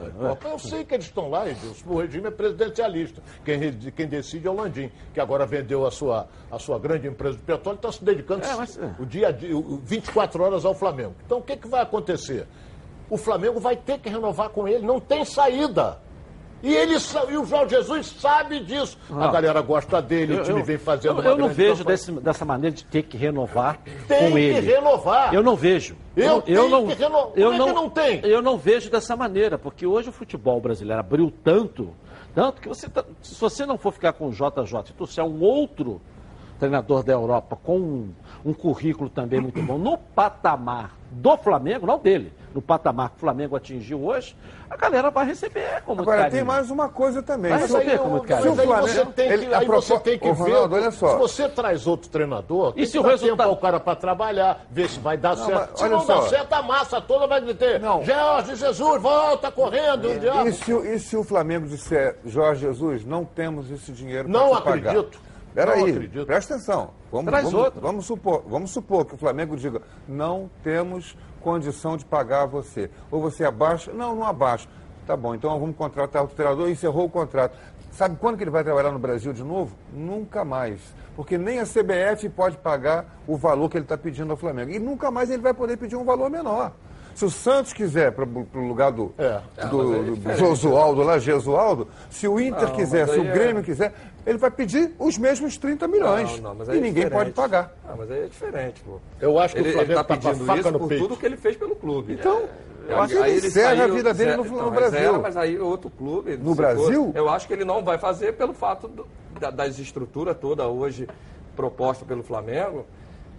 Eu sei que eles estão lá, Edilson. O regime é presidencialista. Quem, quem decide é o Landim, que agora vendeu a sua, a sua grande empresa de petróleo e está se dedicando É, mas, é. o dia a dia, o- 24 horas ao Flamengo. Então o que, que vai acontecer? O Flamengo vai ter que renovar com ele, não tem saída. E, ele, e o Jorge Jesus sabe disso. A Não. galera gosta dele, o Eu- time eu- vem fazendo Eu, eu não vejo desse- dessa maneira de ter que renovar Tem com que ele. renovar. Eu não vejo. Eu eu, não, que renovar. eu é que não tem? Eu não vejo dessa maneira, porque hoje o futebol brasileiro abriu tanto, tanto que você tá- se você não for ficar com o JJ, e trouxer um outro treinador da Europa com um, um currículo também muito bom no patamar do Flamengo, não dele, no patamar que o Flamengo atingiu hoje, a galera vai receber com muito Agora, carinho. tem mais uma coisa também. Vai Se receber o- com muito Mas carinho. Se o aí você Flamengo- tem que, ele- aí você tem que ver. Ronaldo, olha só. Se você traz outro treinador, tem se o resultado- tempo ao cara para trabalhar, ver se vai dar Não, certo. mas Se não dá só. certo, a massa toda vai gritar. Não. Jorge Jesus, volta correndo. diabo. E se, o- e se o Flamengo disser, Jorge Jesus, não temos esse dinheiro para Não te pagar? Peraí, presta atenção. Vamos, Traz vamos, outro. vamos supor, vamos supor que o Flamengo diga, não temos condição de pagar você. Ou você abaixa? Não, não abaixa. Tá bom, então vamos contratar o treinador e encerrou o contrato. Sabe quando que ele vai trabalhar no Brasil de novo? Nunca mais. Porque nem a CBF pode pagar o valor que ele está pedindo ao Flamengo. E nunca mais ele vai poder pedir um valor menor. Se o Santos quiser para o lugar do, É. do, é do diferente. Josualdo lá, Gesualdo, se o Inter Não, quiser, se o é- Grêmio quiser, ele vai pedir os mesmos 30 milhões. Não, não, mas e é ninguém diferente. pode pagar. Ah, mas aí é diferente, pô. Eu acho que Ele, o Flamengo ele tá tá pedindo faca isso no por peito. tudo que ele fez pelo clube. Então, É, eu acho que ele encerra a vida dele no- no então, Brasil. zera, mas aí outro clube. No Brasil? eu acho que ele não vai fazer pelo fato do- da, das estruturas toda hoje proposta pelo Flamengo.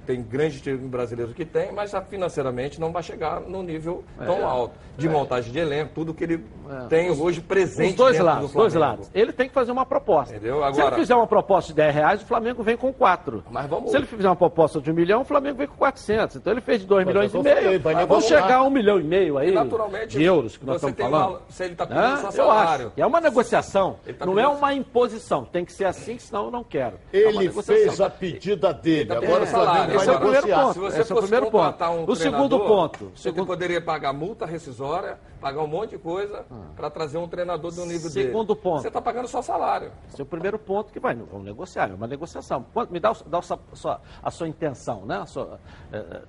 Tem grandes times brasileiros que tem, mas financeiramente não vai chegar no nível tão alto. De montagem de elenco, tudo que ele tem hoje presente Os dois lados, do dois lados. Ele tem que fazer uma proposta. Entendeu? Se Agora- ele fizer uma proposta de 10 reais, o Flamengo vem com 4. Mas vamos- Se ele fizer uma proposta de 1 milhão, o Flamengo vem com 400. Então ele fez de 2 Mas milhões é e meio. vai Vamos negociar. chegar a 1 milhão e meio aí naturalmente, de euros que nós estamos falando. uma- se ele tá pedindo Eu salário. acho. É uma negociação. Tá não é uma imposição. Tem que ser assim, senão eu não quero. É Ele fez a pedida dele. tá Agora pedindo o Flamengo salário. vai Esse é o primeiro negociar. ponto. Se você Esse é o primeiro ponto. um O segundo ponto, Você segundo- poderia pagar multa rescisória, pagar um monte de coisa para trazer um treinador do nível dele. Segundo ponto. Você está pagando só salário. Esse é o primeiro ponto que vai. Vamos negociar, é uma negociação. Me dá, dá o sua- a sua intenção, né? A sua- é, é,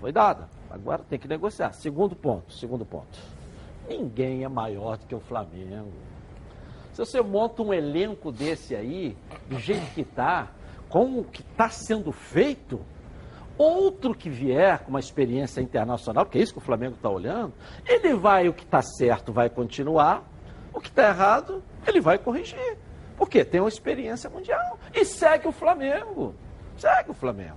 foi dada. Agora tem que negociar. Segundo ponto, segundo ponto. Ninguém é maior do que o Flamengo. Se você monta um elenco desse aí, do jeito que está, com o que está sendo feito, outro que vier com uma experiência internacional, porque é isso que o Flamengo está olhando, ele vai, o que está certo vai continuar, o que está errado, ele vai corrigir. Por quê? Tem uma experiência mundial. E segue o Flamengo. Segue o Flamengo.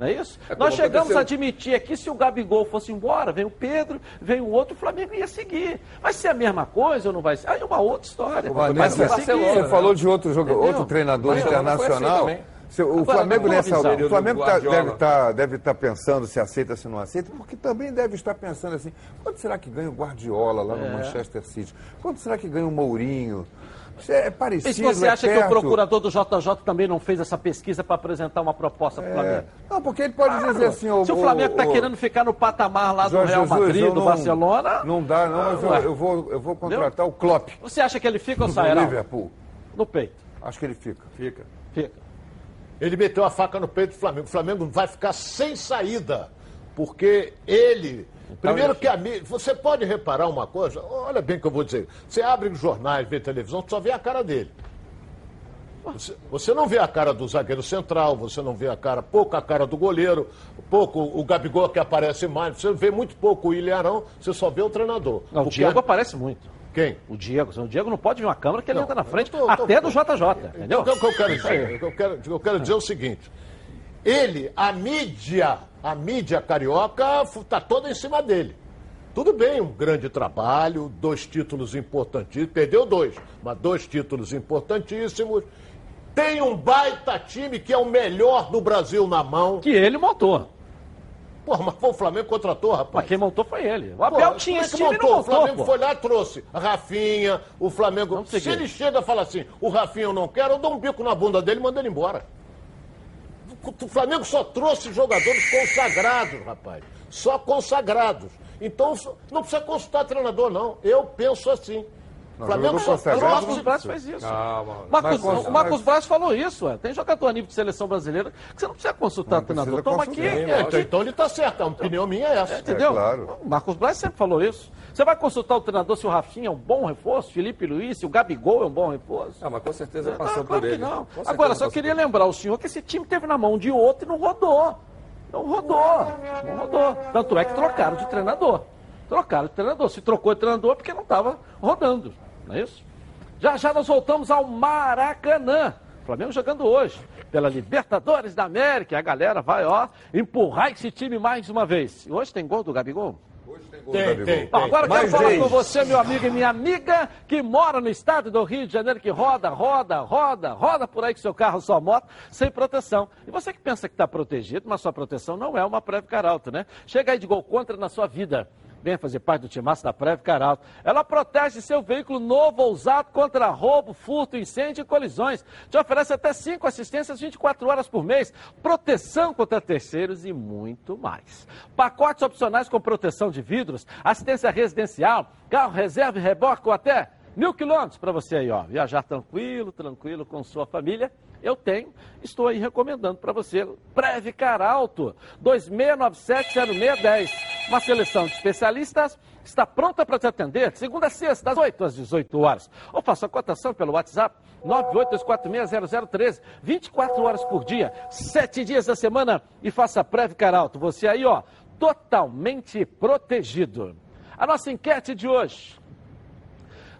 Não é isso? É Nós chegamos aconteceu- a admitir aqui, se o Gabigol fosse embora, vem o Pedro, vem o outro, o Flamengo ia seguir. Vai ser a mesma coisa ou não vai ser? Aí é uma outra história. Mas vai seguir. Barcelona, Você falou de outro, jogo, Entendeu? outro treinador assim internacional. O Agora, Flamengo nessa visão, o Flamengo tá- deve estar deve tá pensando se aceita, se não aceita, porque também deve estar pensando assim, quanto será que ganha o Guardiola lá no Manchester City? Quanto será que ganha o Mourinho? Isso é parecido, E se você é acha que o procurador do JJ também não fez essa pesquisa para apresentar uma proposta para o É. Flamengo? Não, porque ele pode dizer assim... ô, Se o Flamengo está querendo ficar no patamar lá do Jorge Real Jesus, Madrid, do não- Barcelona, Não dá, não, mas eu, eu vou, eu vou contratar o Klopp você acha que ele fica ou do sai? Liverpool. No peito. Acho que ele fica. Fica. Fica. Ele meteu a faca no peito do Flamengo. O Flamengo vai ficar sem saída. Porque ele. Primeiro que a mídia. Você pode reparar uma coisa? Olha bem o que eu vou dizer. Você abre os jornais, vê televisão, só vê a cara dele. Você, você não vê a cara do zagueiro central, você não vê a cara, pouco a cara do goleiro, pouco o Gabigol que aparece mais, você vê muito pouco o Ilharão, você só vê o treinador. Não, o Diego a- aparece muito. Quem? O Diego. O Diego não pode ver uma câmera que ele Não, entra na frente, tô- tô- até do JJ, entendeu? Então, o que eu quero dizer, eu quero, eu quero dizer o seguinte: ele, a mídia, a mídia carioca está toda em cima dele. Tudo bem, um grande trabalho, dois títulos importantíssimos, perdeu dois, mas dois títulos importantíssimos. Tem um baita time que é o melhor do Brasil na mão. Que ele montou. Mas foi o Flamengo que contratou, rapaz. Mas quem montou foi ele. O Abel tinha é esse que time não montou? O montou, Flamengo pô. foi lá e trouxe Rafinha, o Flamengo. Se ele chega e fala assim, o Rafinha eu não quero, eu dou um bico na bunda dele e mando ele embora. O Flamengo só trouxe jogadores consagrados, rapaz. Só consagrados. Então não precisa consultar treinador, não. Eu penso assim. O Flamengo só o Marcos Braz fez isso. Calma. Marcos, mas, o Marcos mas... Braz falou isso. Ué. Tem jogador a nível de seleção brasileira que você não precisa consultar não, o treinador. Toma aqui. É, então, então ele está certo. A opinião minha é essa. É, entendeu? É, claro. O Marcos Braz sempre falou isso. Você vai consultar o treinador se o Rafinha é um bom reforço, Felipe Luiz, se o Gabigol é um bom reforço? Ah, mas com certeza passou ah, claro por ele. não. Agora, só queria lembrar o senhor que esse time teve na mão de outro e não rodou. Não rodou. Não rodou. Tanto é que trocaram de treinador. Trocaram de treinador. Se trocou de treinador porque não estava rodando. Não é isso? Já já nós voltamos ao Maracanã. Flamengo jogando hoje pela Libertadores da América. A galera vai, ó, empurrar esse time mais uma vez. E hoje tem gol do Gabigol? Hoje tem gol tem, do Gabigol. Tem, tem. Agora eu quero falar com você, meu amigo e minha amiga, que mora no estado do Rio de Janeiro, que roda, roda, roda, roda por aí com seu carro, sua moto, sem proteção. E você que pensa que está protegido, mas sua proteção não é uma prévia caralto, né? Chega aí de gol contra na sua vida venha fazer parte do timaço da Preve Caralto. Ela protege seu veículo novo ou usado contra roubo, furto, incêndio e colisões. Te oferece até 5 assistências 24 horas por mês, proteção contra terceiros e muito mais. Pacotes opcionais com proteção de vidros, assistência residencial, carro reserva e reboque ou até mil quilômetros para você aí, ó. Viajar tranquilo, tranquilo com sua família eu tenho, estou aí recomendando para você. Previcar Alto, 26970610. Uma seleção de especialistas está pronta para te atender, segunda a sexta, das 8 às 18 horas. Ou faça a cotação pelo WhatsApp 982460013, 24 horas por dia, 7 dias da semana e faça Previcar Alto. Você aí, ó, totalmente protegido. A nossa enquete de hoje.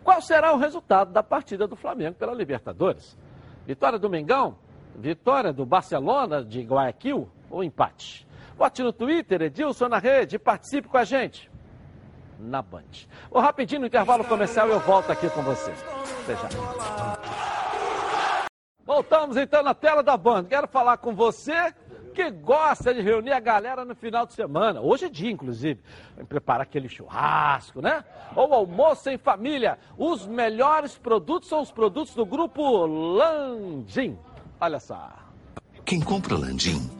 Qual será o resultado da partida do Flamengo pela Libertadores? Vitória do Mengão? Vitória do Barcelona de Guayaquil ou empate? Vote no Twitter, Edilson na rede, participe com a gente na Band. Vou rapidinho no intervalo comercial eu volto aqui com você. Até. Voltamos então na tela da Band. Quero falar com você que gosta de reunir a galera no final de semana. Hoje é dia, inclusive. Preparar aquele churrasco, né? Ou almoço em família. Os melhores produtos são os produtos do grupo Landim. Olha só. Quem compra Landim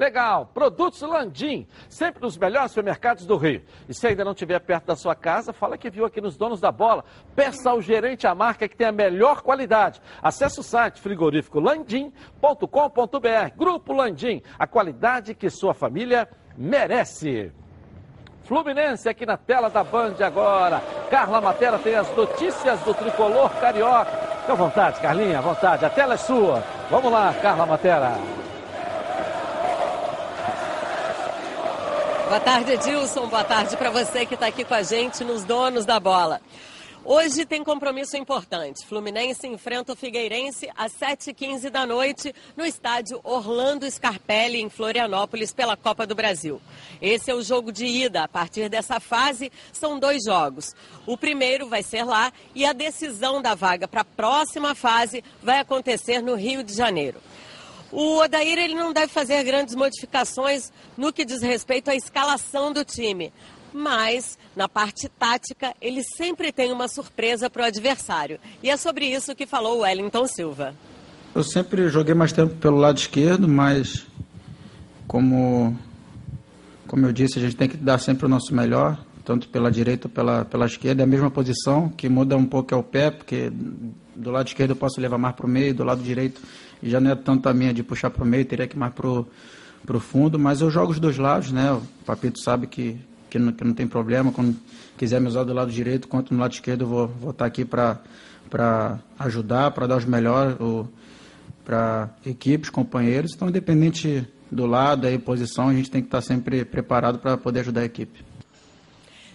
Legal, produtos Landim, sempre nos melhores supermercados do Rio. E se ainda não estiver perto da sua casa, fala que viu aqui nos Donos da Bola. Peça ao gerente a marca que tem a melhor qualidade. Acesse o site frigorífico landim.com.br. Grupo Landim, a qualidade que sua família merece. Fluminense aqui na tela da Band agora. Carla Matera tem as notícias do tricolor carioca. Fique à vontade, Carlinha, à vontade. A tela é sua. Vamos lá, Carla Matera. Boa tarde, Edilson. Boa tarde para você que está aqui com a gente nos Donos da Bola. Hoje tem compromisso importante. Fluminense enfrenta o Figueirense às 7h15 da noite no estádio Orlando Scarpelli, em Florianópolis, pela Copa do Brasil. Esse é o jogo de ida. A partir dessa fase, são dois jogos. O primeiro vai ser lá e a decisão da vaga para a próxima fase vai acontecer no Rio de Janeiro. O Odair ele não deve fazer grandes modificações no que diz respeito à escalação do time. Mas, na parte tática, ele sempre tem uma surpresa para o adversário. E é sobre isso que falou o Wellington Silva. Eu sempre joguei mais tempo pelo lado esquerdo, mas como, como eu disse, a gente tem que dar sempre o nosso melhor, tanto pela direita ou pela, pela esquerda. É a mesma posição, que muda um pouco é o pé, porque do lado esquerdo eu posso levar mais para o meio, do lado direito já não é tanto a minha de puxar para o meio, teria que ir mais para o fundo, mas eu jogo os dois lados, né? O Papito sabe que, que, não, que não tem problema, quando quiser me usar do lado direito, quanto no lado esquerdo eu vou, vou estar aqui para ajudar, para dar os melhores para equipes, companheiros, então independente do lado, aí, posição, a gente tem que estar sempre preparado para poder ajudar a equipe.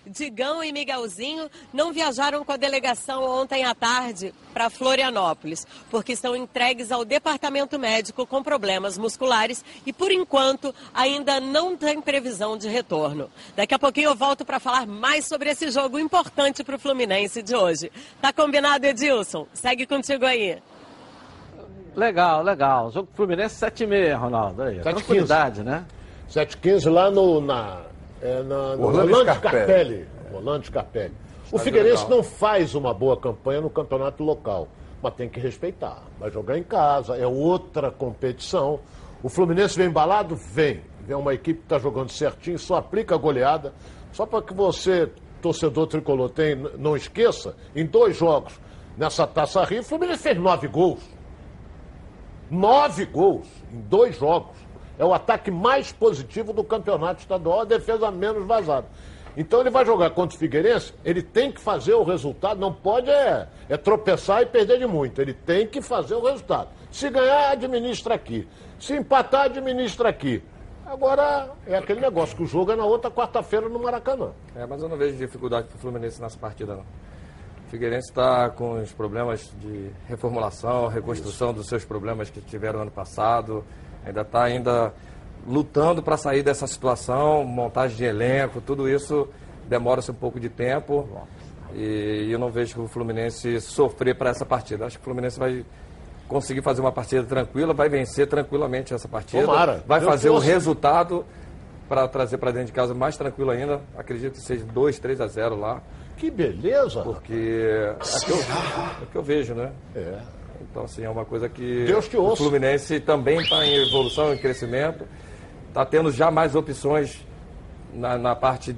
Digão e Miguelzinho não viajaram com a delegação ontem à tarde para Florianópolis, porque estão entregues ao departamento médico com problemas musculares e, por enquanto, ainda não tem previsão de retorno. Daqui a pouquinho eu volto para falar mais sobre esse jogo importante para o Fluminense de hoje. Tá combinado, Edilson? Segue contigo aí. Legal, legal. Jogo Fluminense 7h30, Ronaldo. Aí, 7h15. tranquilidade, né? 7h15 lá no, na, é, na, no Orlando Orlando Scarpelli. Scarpelli. Orlando Scarpelli. O Figueirense não faz uma boa campanha no campeonato local, mas tem que respeitar. Vai jogar em casa, é outra competição. O Fluminense vem embalado? Vem. Vem uma equipe que está jogando certinho, só aplica a goleada. Só para que você, torcedor tricolor, tem, não esqueça, em dois jogos nessa Taça Rio, o Fluminense fez nove gols. Nove gols em dois jogos. É o ataque mais positivo do campeonato estadual, a defesa menos vazada. Então ele vai jogar contra o Figueirense, ele tem que fazer o resultado, não pode é, é tropeçar e perder de muito. Ele tem que fazer o resultado. Se ganhar, administra aqui. Se empatar, administra aqui. Agora é aquele negócio que o jogo é na outra quarta-feira no Maracanã. É, mas eu não vejo dificuldade para o Fluminense nessa partida, não. O Figueirense está com os problemas de reformulação, reconstrução dos seus problemas que tiveram ano passado. Ainda está ainda lutando para sair dessa situação, montagem de elenco, tudo isso demora-se um pouco de tempo. E eu não vejo o Fluminense sofrer para essa partida. Acho que o Fluminense vai conseguir fazer uma partida tranquila, vai vencer tranquilamente essa partida. Tomara. Vai fazer o resultado para trazer para dentro de casa mais tranquilo ainda. Acredito que seja 2, 3 a 0 lá. Que beleza! Porque é o que eu, é o que eu vejo, né? É. Então, assim, é uma coisa que Deus o. Fluminense também está em evolução, em crescimento. Está tendo já mais opções na, na parte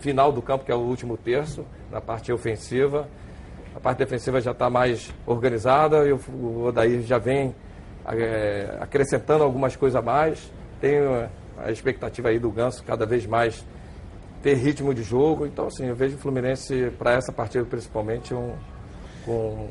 final do campo, que é o último terço, na parte ofensiva. A parte defensiva já está mais organizada e o, Odair já vem é, acrescentando algumas coisas a mais. Tenho a expectativa aí do Ganso cada vez mais ter ritmo de jogo. Então, assim, eu vejo o Fluminense, para essa partida principalmente, um, com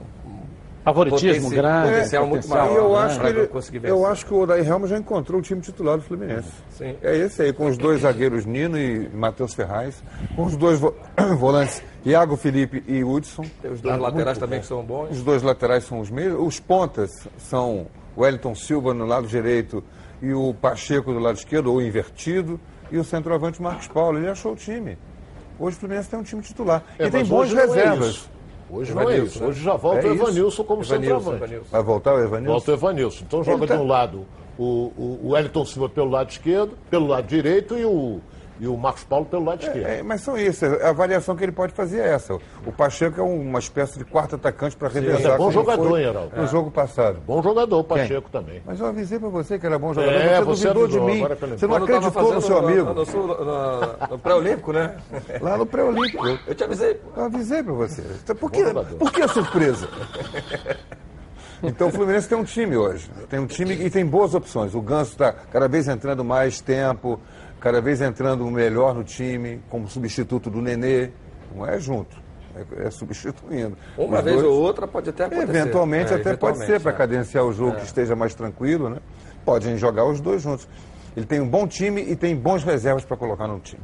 Favoritismo grande, potencial muito potencial maior eu, né, acho que ele- eu acho que o Odair Helma já encontrou o time titular do Fluminense. Sim. É esse aí, com os dois zagueiros Nino e Matheus Ferraz, com os dois vo- <coughs> volantes Iago Felipe e Hudson. Tem os dois laterais também que são bons. Os dois laterais são os mesmos. Os pontas são o Wellington Silva no lado direito e o Pacheco do lado esquerdo, ou invertido, e o centroavante Marcos Paulo. Ele achou o time. Hoje o Fluminense tem um time titular. É, e tem bons é reservas. Hoje não é isso. né? Hoje já volta É o. Evanilson como Evanilson, centroavante. Evanilson. Vai voltar o Evanilson? Volta o Evanilson. Então joga tá- de um lado o, o, o Wellington Silva pelo lado esquerdo, pelo lado direito e o, e o Marcos Paulo pelo lado esquerdo. É, mas são isso, a variação que ele pode fazer é essa. O Pacheco é uma espécie de quarto atacante para revezar. Ele é bom jogador, foi hein, Heraldo? No jogo passado. Bom jogador, o Pacheco também. Mas eu avisei para você que era bom jogador, É, você você duvidou avisou, de mim. Você não acreditou no seu no- amigo. No, no- no pré-olímpico, né? <laughs> Lá no pré-olímpico. Eu te avisei. pô. Eu avisei para você. Então, Por que, por que a surpresa? <laughs> Então o Fluminense tem um time hoje. Tem um time e tem boas opções. O Ganso está cada vez entrando mais tempo, cada vez entrando melhor no time, como substituto do Nenê. Não é junto, é, é substituindo. Uma Os vez dois- ou outra pode até acontecer. Eventualmente, É, até pode ser, para é. cadenciar o jogo que esteja mais tranquilo, né? Podem jogar os dois juntos. Ele tem um bom time e tem bons reservas para colocar no time.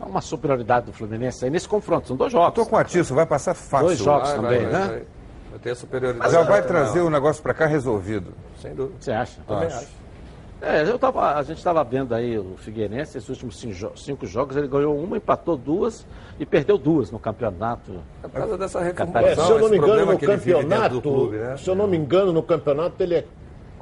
Há uma superioridade do Fluminense aí nesse confronto. São dois jogos. Estou com a Tisso, vai passar fácil. Dois jogos Vai, também, vai, né? vai. Vai ter a superioridade. Já vai Não, trazer o negócio para cá resolvido. Sem dúvida. Você acha? Também Acho. acho. É, eu tava, a gente estava vendo aí o Figueirense, esses últimos cinco, jo- cinco jogos, ele ganhou uma, empatou duas e perdeu duas no campeonato. É por causa dessa É, reformulação, se eu não me engano, no campeonato, do clube, né? se eu não me engano, no campeonato ele é,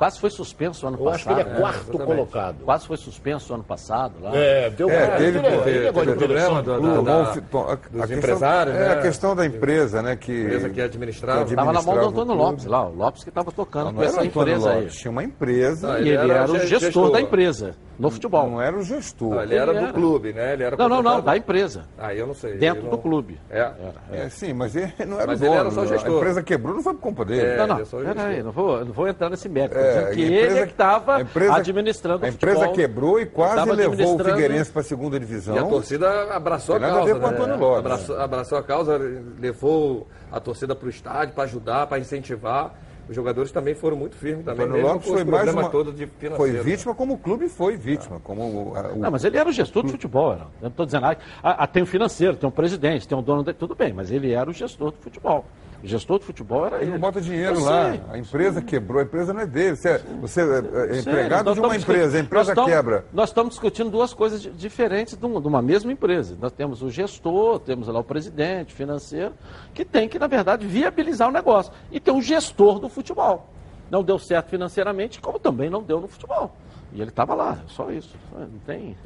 Quase foi suspenso ano eu acho que passado. ele é né? quarto colocado. Quase foi suspenso ano passado lá. É, deu É, teve- ele é- teve- ele é teve problema do do- da- da- fi- to- a- dos questão- empresários, É né? a questão da empresa, né? Que, Empresa que administrava. que Estava na mão do administrava Antônio. Lopes lá, o Lopes que estava tocando Não, com essa empresa Lopes, aí. tinha uma empresa. Não, E ele ele era era, o ge- gestor, gestor. da empresa, no futebol. Não era o gestor. Não, ele era Ele do era. clube, né? Ele era Não, não, não, da empresa. Ah, eu não sei. Dentro Ele do não- clube. É. Era, É, sim, mas ele não era Mas o ele dono. era só a gestor. empresa quebrou, não foi por culpa dele. É, Não, não, ele é só peraí, gestor. não vou, não vou entrar nesse mérito. É, dizendo que a ele empresa- é que estava a administrando A empresa futebol. quebrou e quase levou o Figueirense para a segunda divisão. E a torcida abraçou a Tem nada a causa. ver com o né? Antônio Lopes. Abraçou, abraçou a causa, levou a torcida para o estádio para ajudar, para incentivar. Os jogadores também foram muito firmes também, Antônio mesmo Lopes foi mais uma, todos de financeiro. foi né? vítima como o clube foi vítima. Como o, a- o- Não, mas ele era o gestor do futebol. Era. Eu estou dizendo, ah, ah, tem o financeiro, tem o presidente, tem o dono, de, tudo bem, mas ele era o gestor do futebol. O gestor do futebol era Ele ele. não bota dinheiro Eu lá. sei. A empresa quebrou, a empresa não é dele. Você é, você é, é empregado de uma empresa, a empresa nós estamos- quebra. Nós estamos discutindo duas coisas di- diferentes de uma, de uma mesma empresa. Nós temos o gestor, temos lá o presidente financeiro, que tem que, na verdade, viabilizar o negócio. E tem o gestor do futebol. Não deu certo financeiramente, como também não deu no futebol. E ele estava lá, só isso. Não tem.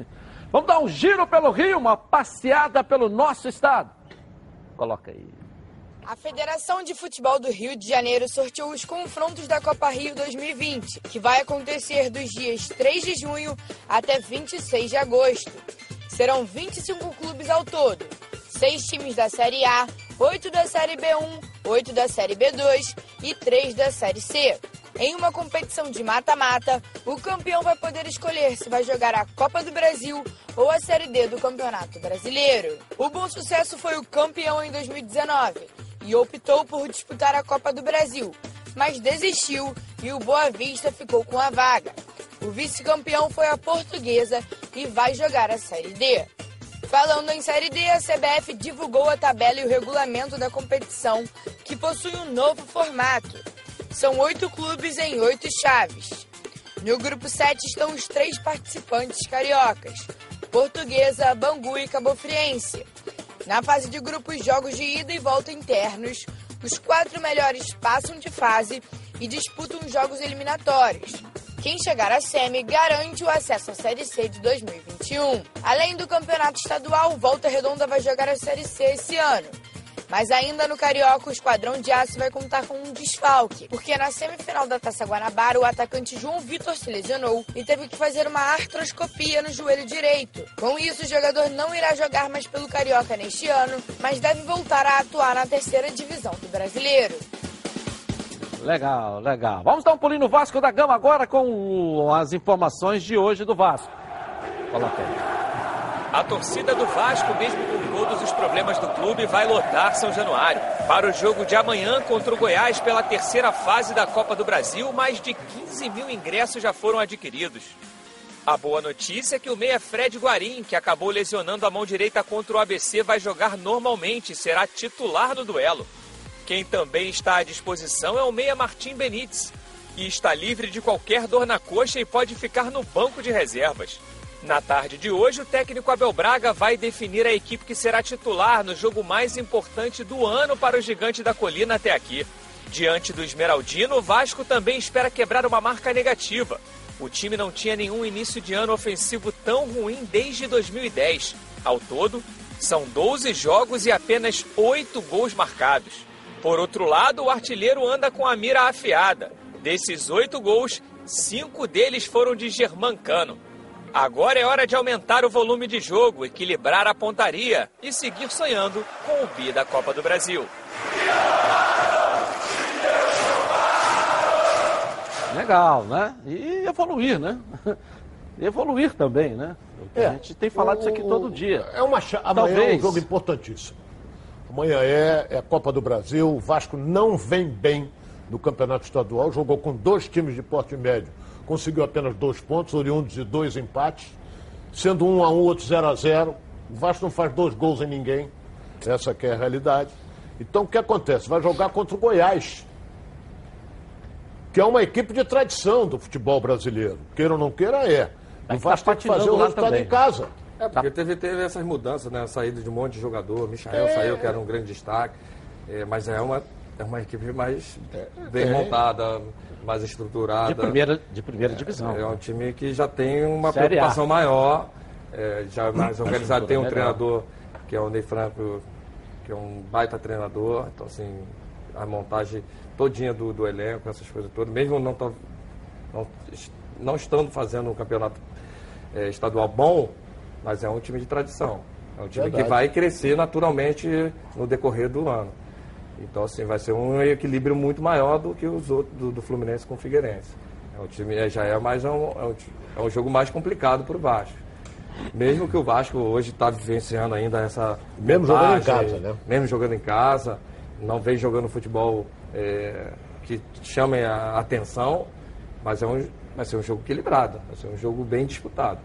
Vamos dar um giro pelo Rio, uma passeada pelo nosso estado. Coloca aí. A Federação de Futebol do Rio de Janeiro sorteou os confrontos da Copa Rio 2020, que vai acontecer dos dias 3 de junho até 26 de agosto. Serão 25 clubes ao todo, 6 times da Série A, 8 da Série B1, 8 da Série B2 e 3 da Série C. Em uma competição de mata-mata, o campeão vai poder escolher se vai jogar a Copa do Brasil ou a Série D do Campeonato Brasileiro. O Bom Sucesso foi o campeão em 2019 e optou por disputar a Copa do Brasil, mas desistiu e o Boa Vista ficou com a vaga. O vice-campeão foi a Portuguesa e vai jogar a Série D. Falando em Série D, a CBF divulgou a tabela e o regulamento da competição, que possui um novo formato. São oito clubes em oito chaves. No grupo 7 estão os três participantes cariocas: Portuguesa, Bangu e Cabofriense. Na fase de grupos, jogos de ida e volta internos, os quatro melhores passam de fase e disputam jogos eliminatórios. Quem chegar à SEMI garante o acesso à Série C de 2021. Além do campeonato estadual, Volta Redonda vai jogar a Série C esse ano. Mas ainda no Carioca, o Esquadrão de Aço vai contar com um desfalque, porque na semifinal da Taça Guanabara, o atacante João Vitor se lesionou e teve que fazer uma artroscopia no joelho direito. Com isso, o jogador não irá jogar mais pelo Carioca neste ano, mas deve voltar a atuar na terceira divisão do brasileiro. Legal, legal. Vamos dar um pulinho no Vasco da Gama agora com as informações de hoje do Vasco. Coloca aí. A torcida do Vasco, mesmo com todos os problemas do clube, vai lotar São Januário. Para o jogo de amanhã contra o Goiás pela terceira fase da Copa do Brasil, mais de 15 mil ingressos já foram adquiridos. A boa notícia é que o meia Fred Guarim, que acabou lesionando a mão direita contra o ABC, vai jogar normalmente e será titular no duelo. Quem também está à disposição é o meia Martim Benítez, e está livre de qualquer dor na coxa e pode ficar no banco de reservas. Na tarde de hoje, o técnico Abel Braga vai definir a equipe que será titular no jogo mais importante do ano para o Gigante da Colina até aqui. Diante do Esmeraldino, o Vasco também espera quebrar uma marca negativa. O time não tinha nenhum início de ano ofensivo tão ruim desde 2010. Ao todo, são 12 jogos e apenas 8 gols marcados. Por outro lado, o artilheiro anda com a mira afiada. Desses 8 gols, 5 deles foram de Germancano. Agora é hora de aumentar o volume de jogo, equilibrar a pontaria e seguir sonhando com o bi da Copa do Brasil. Legal, né? E evoluir, né? E <laughs> evoluir também, né? O que A gente tem falado isso aqui todo dia. É uma Amanhã é um jogo importantíssimo. Amanhã é, é Copa do Brasil. O Vasco não vem bem no campeonato estadual. Jogou com dois times de porte médio. Conseguiu apenas dois pontos, oriundos de dois empates. Sendo um a um, outro 0 a 0 O Vasco não faz dois gols em ninguém. Essa que é a realidade. Então o que acontece? Vai jogar contra o Goiás. Que é uma equipe de tradição do futebol brasileiro. Queira ou não queira, é. O tá Vasco tem que fazer o lá resultado também. em casa. É, porque teve, teve essas mudanças, né? A saída de um monte de jogador. Michael É. saiu, que era um grande destaque. É, mas é uma, é uma equipe mais bem É. montada, mais estruturada. De primeira, de primeira divisão. É, um time que já tem uma Série A. preocupação maior, é, já é mais organizado. Tem um Legal. treinador que é o Ney Franco, que é um baita treinador. Então, assim, a montagem todinha do, do elenco, essas coisas todas, mesmo não, tão- não, não estando fazendo um campeonato é, estadual bom, mas é um time de tradição. É um time Verdade. que vai crescer naturalmente no decorrer do ano. Então, assim, vai ser um equilíbrio muito maior do que os outros do, do Fluminense com o Figueirense. É um time, é, já é mais um, é um, é um jogo mais complicado para o Vasco. Mesmo que o Vasco hoje está vivenciando ainda essa. Mesmo jogando em casa, né? Mesmo jogando em casa, não vem jogando futebol é, que chamem a atenção, mas é um, vai ser um jogo equilibrado, vai ser um jogo bem disputado.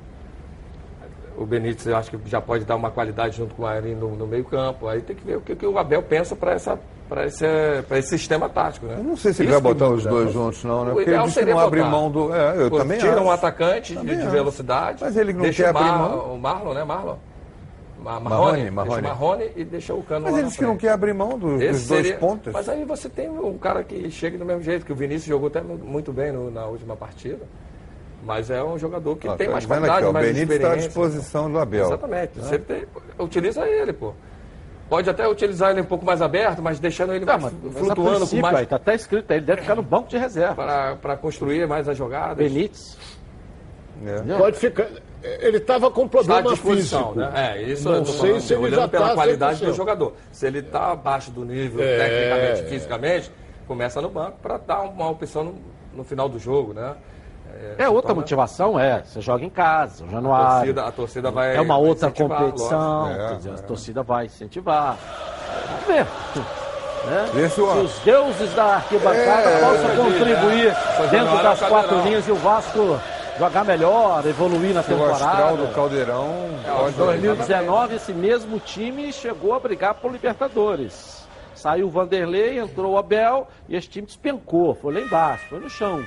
O Benítez eu acho que já pode dar uma qualidade junto com o Arim no, no meio campo. Aí tem que ver o que, que o Abel pensa para essa para esse, pra esse sistema tático, né? Eu não sei se ele vai botar os dois juntos, não, né? O Porque ele ideal disse que não abre botar. mão do. É, eu Pô, também Tira acho. um atacante de, velocidade. Mas ele não deixa quer o Mar- abrir mão. O Marlon, né? Marlon? Ma- Marrone, Marrone, Marrone. E deixa o Cano Mas lá ele na disse que não quer abrir mão dos, dos dois seria- pontas. Mas aí você tem um cara que chega do mesmo jeito, que o Vinícius jogou até mu- muito bem no- na última partida. Mas é um jogador que Ó, tem tá mais qualidade, aqui, ó, o mais Benítez está à disposição do Abel. Exatamente. Né? Você tem- utiliza ele, pô. Pode até utilizar ele um pouco mais aberto, mas deixando ele Tá, mais mas, flutuando com mais aí, tá até escrito aí, ele deve ficar no banco de reserva. para construir mais as jogadas. Benítez. Pode ficar. Ele estava com Está à problema físico. né? É, isso não eu tô sei falando, se ele olhando já pela está qualidade 100%. do jogador. Se ele está abaixo do nível, É. tecnicamente, fisicamente, começa no banco para dar uma opção no, no final do jogo, né? É outra torna- motivação, é. Você joga em casa, o A torcida, a torcida vai. é uma vai outra competição, quer dizer, a torcida vai incentivar. Vamos ver. <laughs> Né? Se os deuses da arquibancada É, possam é, contribuir é. São dentro das é quatro linhas e o Vasco jogar melhor, evoluir na Se o temporada. do Caldeirão. É, Em 2019, esse mesmo time chegou a brigar por Libertadores. Saiu o Vanderlei, entrou o Abel e esse time despencou, foi lá embaixo, foi no chão.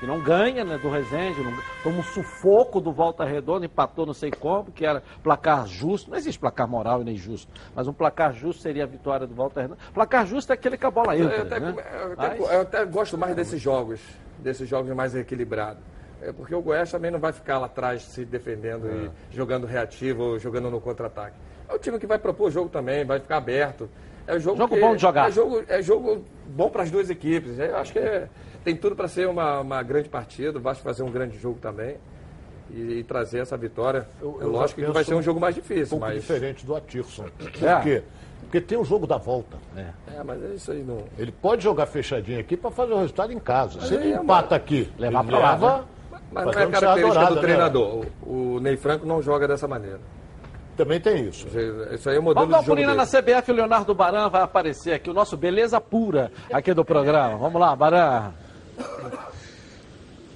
Que não ganha né, do Resende, não, toma um sufoco do Volta Redonda, empatou não sei como, que era placar justo. Não existe placar moral e nem justo, mas um placar justo seria a vitória do Volta Redonda. Placar justo é aquele que a bola Eu entra. até, né? eu até- Mas- eu até gosto mais desses jogos, desses jogos mais equilibrados. É porque o Goiás também não vai ficar lá atrás se defendendo e jogando reativo ou jogando no contra-ataque. É o time que vai propor o jogo também, vai ficar aberto. É jogo, Jogo que- bom de jogar. É jogo, é jogo bom para as duas equipes. Eu acho que é- tem tudo para ser uma, uma grande partida. O Vasco fazer um grande jogo também e, e trazer essa vitória. Eu- é lógico que vai ser um jogo mais Um difícil, pouco mas. diferente do Atirson. Por É. quê? Porque tem o jogo da volta. É, mas é isso aí não. Ele pode jogar fechadinho aqui para fazer o resultado em casa. Se Mas ele é empata aqui, Levar pra lá, leva, né? Mas não é um característica dourada, do né? treinador. O, o Ney Franco não joga dessa maneira. Também tem isso. Isso aí é o modelo Vamos dar uma jogo na. CBF, o Leonardo Baran vai aparecer aqui, o nosso beleza pura aqui do programa. Vamos lá, Baran.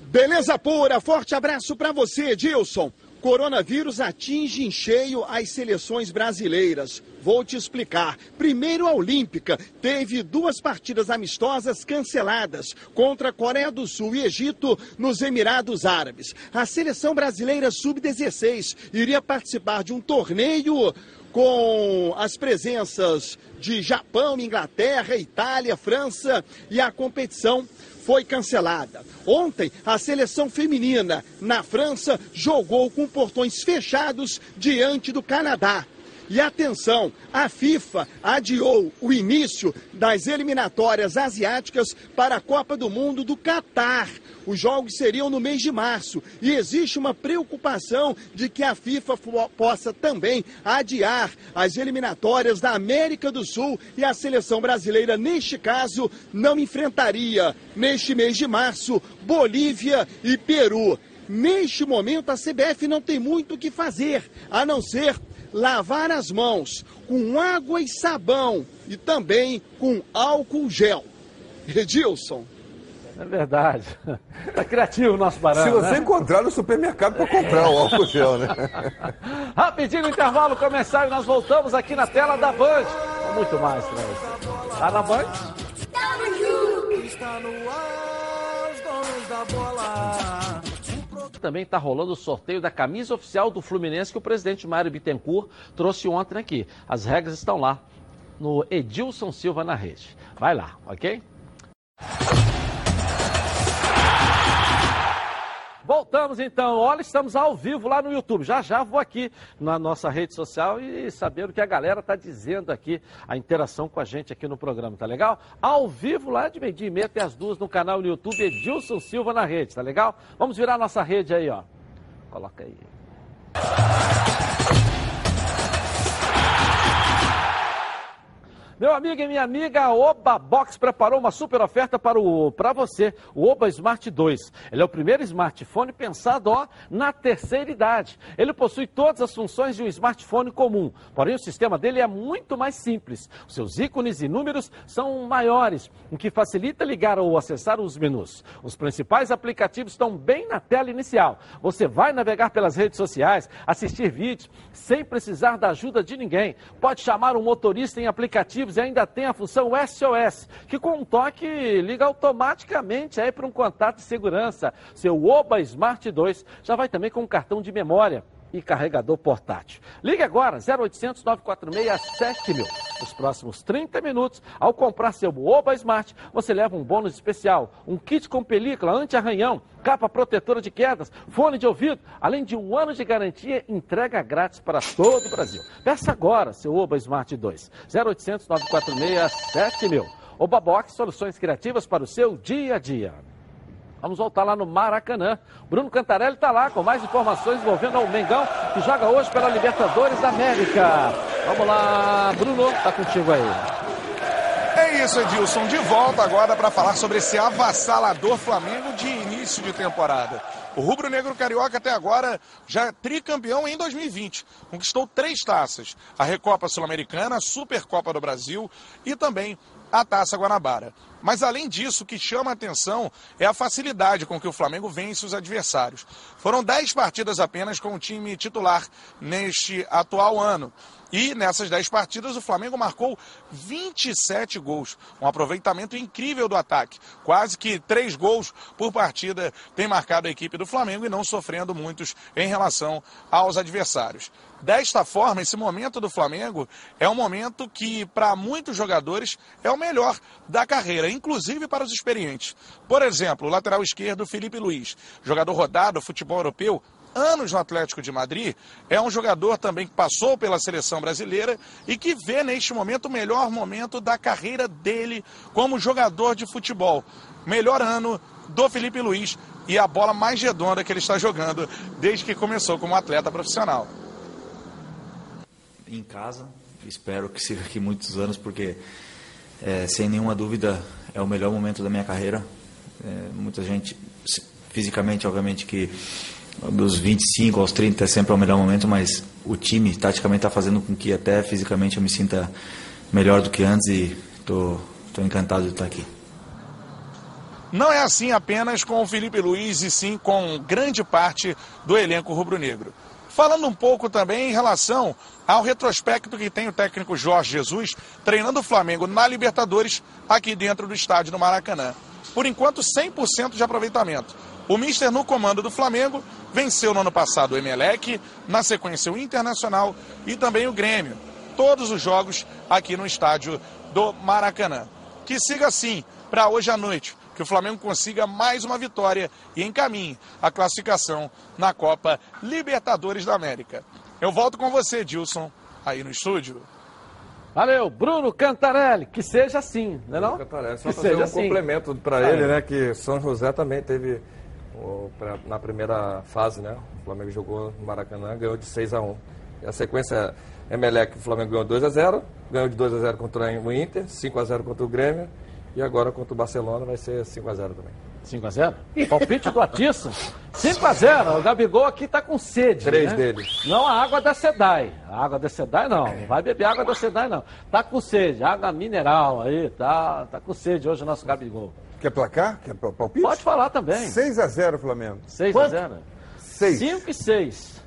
Beleza pura, forte abraço para você, Dilson. Coronavírus atinge em cheio as seleções brasileiras. Vou te explicar. Primeiro, a Olímpica teve duas partidas amistosas canceladas contra Coreia do Sul e Egito nos Emirados Árabes. A seleção brasileira sub-16 iria participar de um torneio com as presenças de Japão, Inglaterra, Itália, França e a competição foi cancelada. Ontem, a seleção feminina na França jogou com portões fechados diante do Canadá. E atenção, a FIFA adiou o início das eliminatórias asiáticas para a Copa do Mundo do Catar. Os jogos seriam no mês de março e existe uma preocupação de que a FIFA possa também adiar as eliminatórias da América do Sul e a seleção brasileira, neste caso, não enfrentaria, neste mês de março, Bolívia e Peru. Neste momento, a CBF não tem muito o que fazer, a não ser lavar as mãos com água e sabão e também com álcool gel. Edilson. É verdade. Tá criativo o nosso Baran. Se você né? encontrar no supermercado para comprar o álcool gel, né? <laughs> Rapidinho, intervalo começar e nós voltamos aqui na tela da Band. Muito mais pra você. Tá na Band? Está no ar, os donos da bola. Também está rolando o sorteio da camisa oficial do Fluminense que o presidente Mário Bittencourt trouxe ontem aqui. As regras estão lá no Edilson Silva na rede. Vai lá, ok? Voltamos então. Olha, estamos ao vivo lá no YouTube. Já já vou aqui na nossa rede social e saber o que a galera está dizendo aqui, a interação com a gente aqui no programa, tá legal? Ao vivo lá de meio-dia e meia até as duas no canal no YouTube Edilson Silva na rede, tá legal? Vamos virar nossa rede aí, ó. Coloca aí. Meu amigo e minha amiga, a Oba Box preparou uma super oferta para, o, para você, o Oba Smart 2. Ele é o primeiro smartphone pensado ó, na terceira idade. Ele possui todas as funções de um smartphone comum, porém o sistema dele é muito mais simples. Os seus ícones e números são maiores, o que facilita ligar ou acessar os menus. Os principais aplicativos estão bem na tela inicial. Você vai navegar pelas redes sociais, assistir vídeos, sem precisar da ajuda de ninguém. Pode chamar um motorista em aplicativos e ainda tem a função SOS, que com um toque liga automaticamente aí para um contato de segurança. Seu Oba Smart 2 já vai também com um cartão de memória e carregador portátil. Ligue agora, 0800 946 7000. Nos próximos 30 minutos, ao comprar seu Oba Smart, você leva um bônus especial, um kit com película anti-arranhão, capa protetora de quedas, fone de ouvido, além de um ano de garantia, entrega grátis para todo o Brasil. Peça agora seu Oba Smart 2, 0800 946 7000. Oba Box, soluções criativas para o seu dia a dia. Vamos voltar lá no Maracanã. Bruno Cantarelli está lá com mais informações envolvendo o Mengão, que joga hoje pela Libertadores da América. Vamos lá, Bruno, está contigo aí. É isso, Edilson. De volta agora para falar sobre esse avassalador Flamengo de início de temporada. O rubro-negro carioca até agora já é tricampeão em 2020. Conquistou três taças: a Recopa Sul-Americana, a Supercopa do Brasil e também a Taça Guanabara. Mas além disso, o que chama a atenção é a facilidade com que o Flamengo vence os adversários. Foram 10 partidas apenas com o time titular neste atual ano. E nessas 10 partidas, o Flamengo marcou 27 gols. Um aproveitamento incrível do ataque. Quase que 3 gols por partida tem marcado a equipe do Flamengo e não sofrendo muitos em relação aos adversários. Desta forma, esse momento do Flamengo é um momento que, para muitos jogadores, é o melhor da carreira, inclusive para os experientes. Por exemplo, o lateral esquerdo Felipe Luiz, jogador rodado, futebol europeu, anos no Atlético de Madrid, é um jogador também que passou pela seleção brasileira e que vê neste momento o melhor momento da carreira dele como jogador de futebol. Melhor ano do Felipe Luiz e a bola mais redonda que ele está jogando desde que começou como atleta profissional. Em casa, espero que siga aqui muitos anos, porque é, sem nenhuma dúvida é o melhor momento da minha carreira. É, muita gente, fisicamente, obviamente que dos 25 aos 30 é sempre o melhor momento, mas o time taticamente está fazendo com que até fisicamente eu me sinta melhor do que antes e estou encantado de estar aqui. Não é assim apenas com o Felipe Luiz e sim com grande parte do elenco rubro-negro. Falando um pouco também em relação ao retrospecto que tem o técnico Jorge Jesus treinando o Flamengo na Libertadores aqui dentro do estádio do Maracanã. Por enquanto, 100% de aproveitamento. O Mister no comando do Flamengo venceu no ano passado o Emelec, na sequência o Internacional e também o Grêmio. Todos os jogos aqui no estádio do Maracanã. Que siga assim para hoje à noite, que o Flamengo consiga mais uma vitória e encaminhe a classificação na Copa Libertadores da América. Eu volto com você, Dilson, aí no estúdio. Valeu, Bruno Cantarelli, que seja assim, não é não? Cantarelli, só que fazer seja um assim. complemento para ele, né, que São José também teve o- pra- na primeira fase, né, o Flamengo jogou no Maracanã, ganhou de 6 a 1. E a sequência é Emelec, o Flamengo ganhou 2 a 0, ganhou de 2 a 0 contra o Inter, 5 a 0 contra o Grêmio e agora contra o Barcelona vai ser 5 a 0 também. 5 a 0? Palpite do Atiça. 5 a 0. O Gabigol aqui tá com sede. Três né? deles. Não a água da Sedai. A água da Sedai não. Não vai beber água da Sedai não. Tá com sede. Água mineral aí. Tá, tá com sede hoje o nosso Gabigol. Quer placar? Quer pal- palpite? Pode falar também. 6 a 0 Flamengo. 6 a Quanto? 0. Seis. 5 e 6.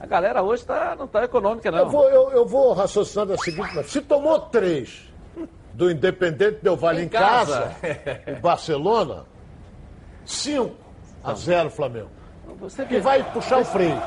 A galera hoje tá, não tá econômica não. Eu vou, eu, eu vou raciocinar da seguinte. Se tomou três do Independente Del Vale em, Em casa, casa. o Barcelona, 5 a 0 Flamengo. Você Que vai puxar o freio.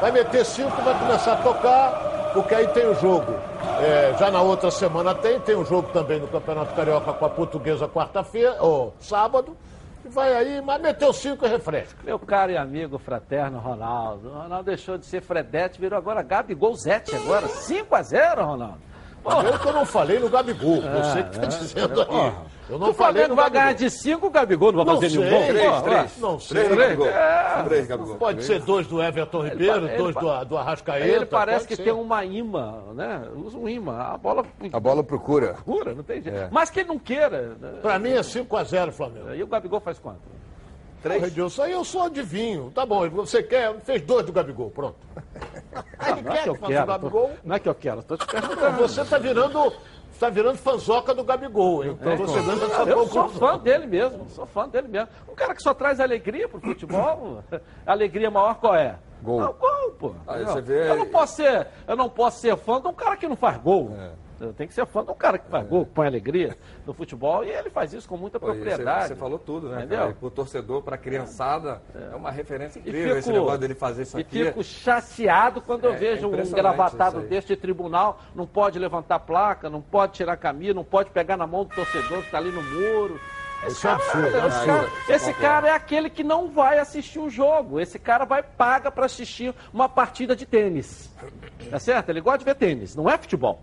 Vai meter 5, vai começar a tocar, porque aí tem o jogo. É, já na outra semana tem, tem um jogo também no Campeonato Carioca com a Portuguesa quarta-feira, ou sábado. E vai aí, mas meteu 5 e refresca. Meu caro e amigo fraterno Ronaldo. O Ronaldo deixou de ser Fredete, virou agora Gabigol Zete agora. 5 a 0 Ronaldo. Eu que eu não falei no Gabigol. Você que está é, dizendo é, aí. porra. Eu não o falei Flamengo no vai ganhar de 5, o Gabigol não vai fazer Não nenhum gol. sei. Três, Porra, três. Não sei. Três, Gabigol. É. Três, Gabigol. Pode ser dois do Everton Ribeiro, ele dois pa- do, do Arrascaeta. Ele parece que ser. tem uma imã, né? Usa um imã. A bola. A bola procura. Procura, não tem jeito. É. Mas que ele não queira. né? Pra mim é 5x0 Flamengo. E o Gabigol faz quanto? Três. Edilson, aí eu sou adivinho. Tá bom, você quer, fez dois do Gabigol, pronto. Ele Não é quer que eu que faça o quero. Gabigol. tô- Não é que eu quero, tô te Não, perguntando. Você tá virando, tá virando fanzoca do Gabigol, hein? Então É, você dando essa eu sou fã dele mesmo, sou fã dele mesmo. Um cara que só traz alegria pro futebol, a <laughs> alegria maior qual é? Gol. É o gol, pô. Aí você vê- Eu não posso ser, eu não posso ser fã de um cara que não faz gol. Eu tenho que ser fã de um cara que faz gol, que põe alegria no futebol e ele faz isso com muita Pô, e propriedade. Você, você falou tudo, né? Entendeu? Cara? E pro torcedor, pra criançada, é, uma referência E incrível esse negócio dele fazer isso e aqui. fico chateado quando eu É, vejo é um engravatado isso aí. deste tribunal, não pode levantar placa, não pode tirar camisa, não pode pegar na mão do torcedor que está ali no muro. Isso é absurdo, é esse absurdo. cara, esse cara é aquele que não vai assistir um jogo. Esse cara vai paga para assistir uma partida de tênis. Tá certo? Ele gosta de ver tênis, não é futebol.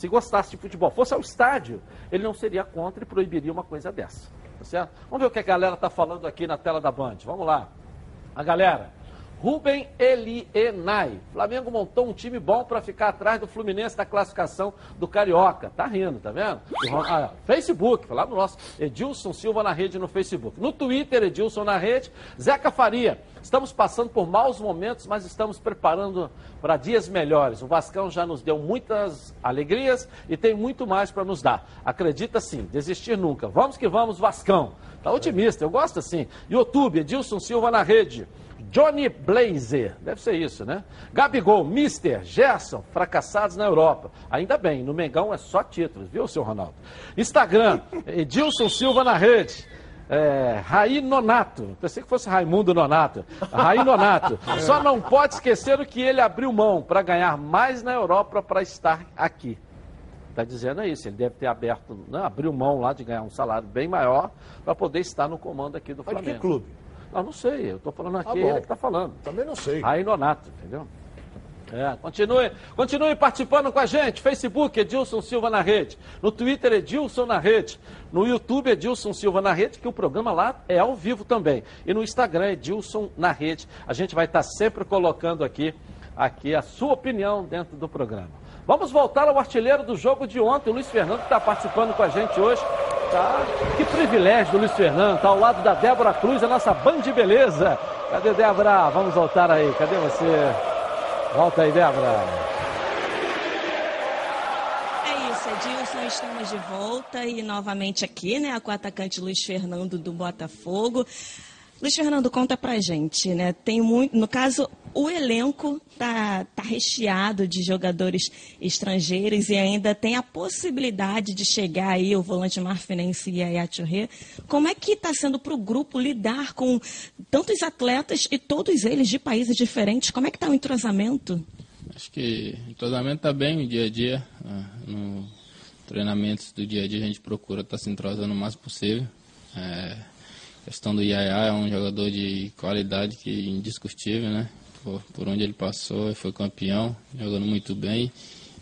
Se gostasse de futebol, fosse ao estádio, ele não seria contra e proibiria uma coisa dessa. Tá certo? Vamos ver o que a galera está falando aqui na tela da Band. Vamos lá. A galera. Rubem Elienay. Flamengo montou um time bom para ficar atrás do Fluminense da classificação do Carioca. Tá rindo, tá vendo? Ah, Facebook, lá no nosso Edilson Silva na rede no Facebook. No Twitter, Edilson na rede. Zeca Faria. Estamos passando por maus momentos, mas estamos preparando para dias melhores. O Vascão já nos deu muitas alegrias e tem muito mais para nos dar. Acredita sim, desistir nunca. Vamos que vamos, Vascão. Tá otimista, eu gosto assim. YouTube, Edilson Silva na rede. Johnny Blazer, deve ser isso, né? Gabigol, Mister, Gerson, fracassados na Europa. Ainda bem, no Mengão é só títulos, viu, seu Ronaldo? Instagram, <laughs> Edilson Silva na rede. É, Raí Nonato, pensei que fosse Raimundo Nonato. Raí <laughs> Nonato, só não pode esquecer o que ele abriu mão para ganhar mais na Europa para estar aqui. Está dizendo isso, ele deve ter aberto, né, abriu mão lá de ganhar um salário bem maior para poder estar no comando aqui do Mas de Flamengo. que clube? Não, não sei, eu estou falando aqui, Ah, bom. ele que está falando. Também não sei. Aí Nonato, entendeu? É, continue, continue participando com a gente. Facebook, Edilson Silva na rede. No Twitter, Edilson na rede. No YouTube, Edilson Silva na rede, que o programa lá é ao vivo também. E no Instagram, Edilson na rede. A gente vai estar sempre colocando aqui, aqui a sua opinião dentro do programa. Vamos voltar ao artilheiro do jogo de ontem, o Luiz Fernando, que está participando com a gente hoje. Tá? Que privilégio do Luiz Fernando, está ao lado da Débora Cruz, a nossa band de beleza. Cadê Débora? Vamos voltar aí, cadê você? Volta aí, Débora. É isso, Edilson, estamos de volta e novamente aqui, né, com o atacante Luiz Fernando do Botafogo. Luiz Fernando, conta pra gente, né? Tem muito, no caso, o elenco tá, tá recheado de jogadores estrangeiros e ainda tem a possibilidade de chegar aí o volante marfinense e a Churré. Como é que está sendo para o grupo lidar com tantos atletas e todos eles de países diferentes? Como é que está o entrosamento? Acho que o entrosamento está bem no dia a dia. ah, No treinamentos do dia a dia a gente procura estar se entrosando o máximo possível. É, a questão do Yaya é um jogador de qualidade que é indiscutível, né? Por, onde ele passou, foi campeão, jogando muito bem.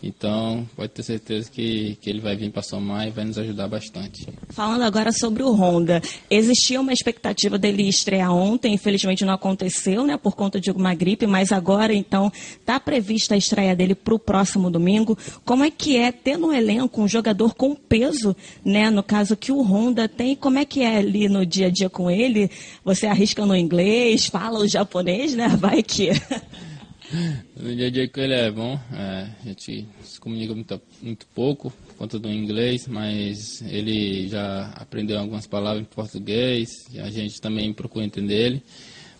Então, pode ter certeza que, que ele vai vir para somar e vai nos ajudar bastante. Falando agora sobre o Honda, existia uma expectativa dele estrear ontem, infelizmente não aconteceu, né, por conta de alguma gripe, mas agora então está prevista a estreia dele para o próximo domingo. Como é que é ter no elenco um jogador com peso, né, no caso que o Honda tem? Como é que é ali no dia a dia com ele? Você arrisca no inglês, fala o japonês, né? <laughs> Vai que No dia a dia com ele é bom, é, a gente se comunica muito, muito pouco por conta do inglês, mas ele já aprendeu algumas palavras em português, a gente também procura entender ele.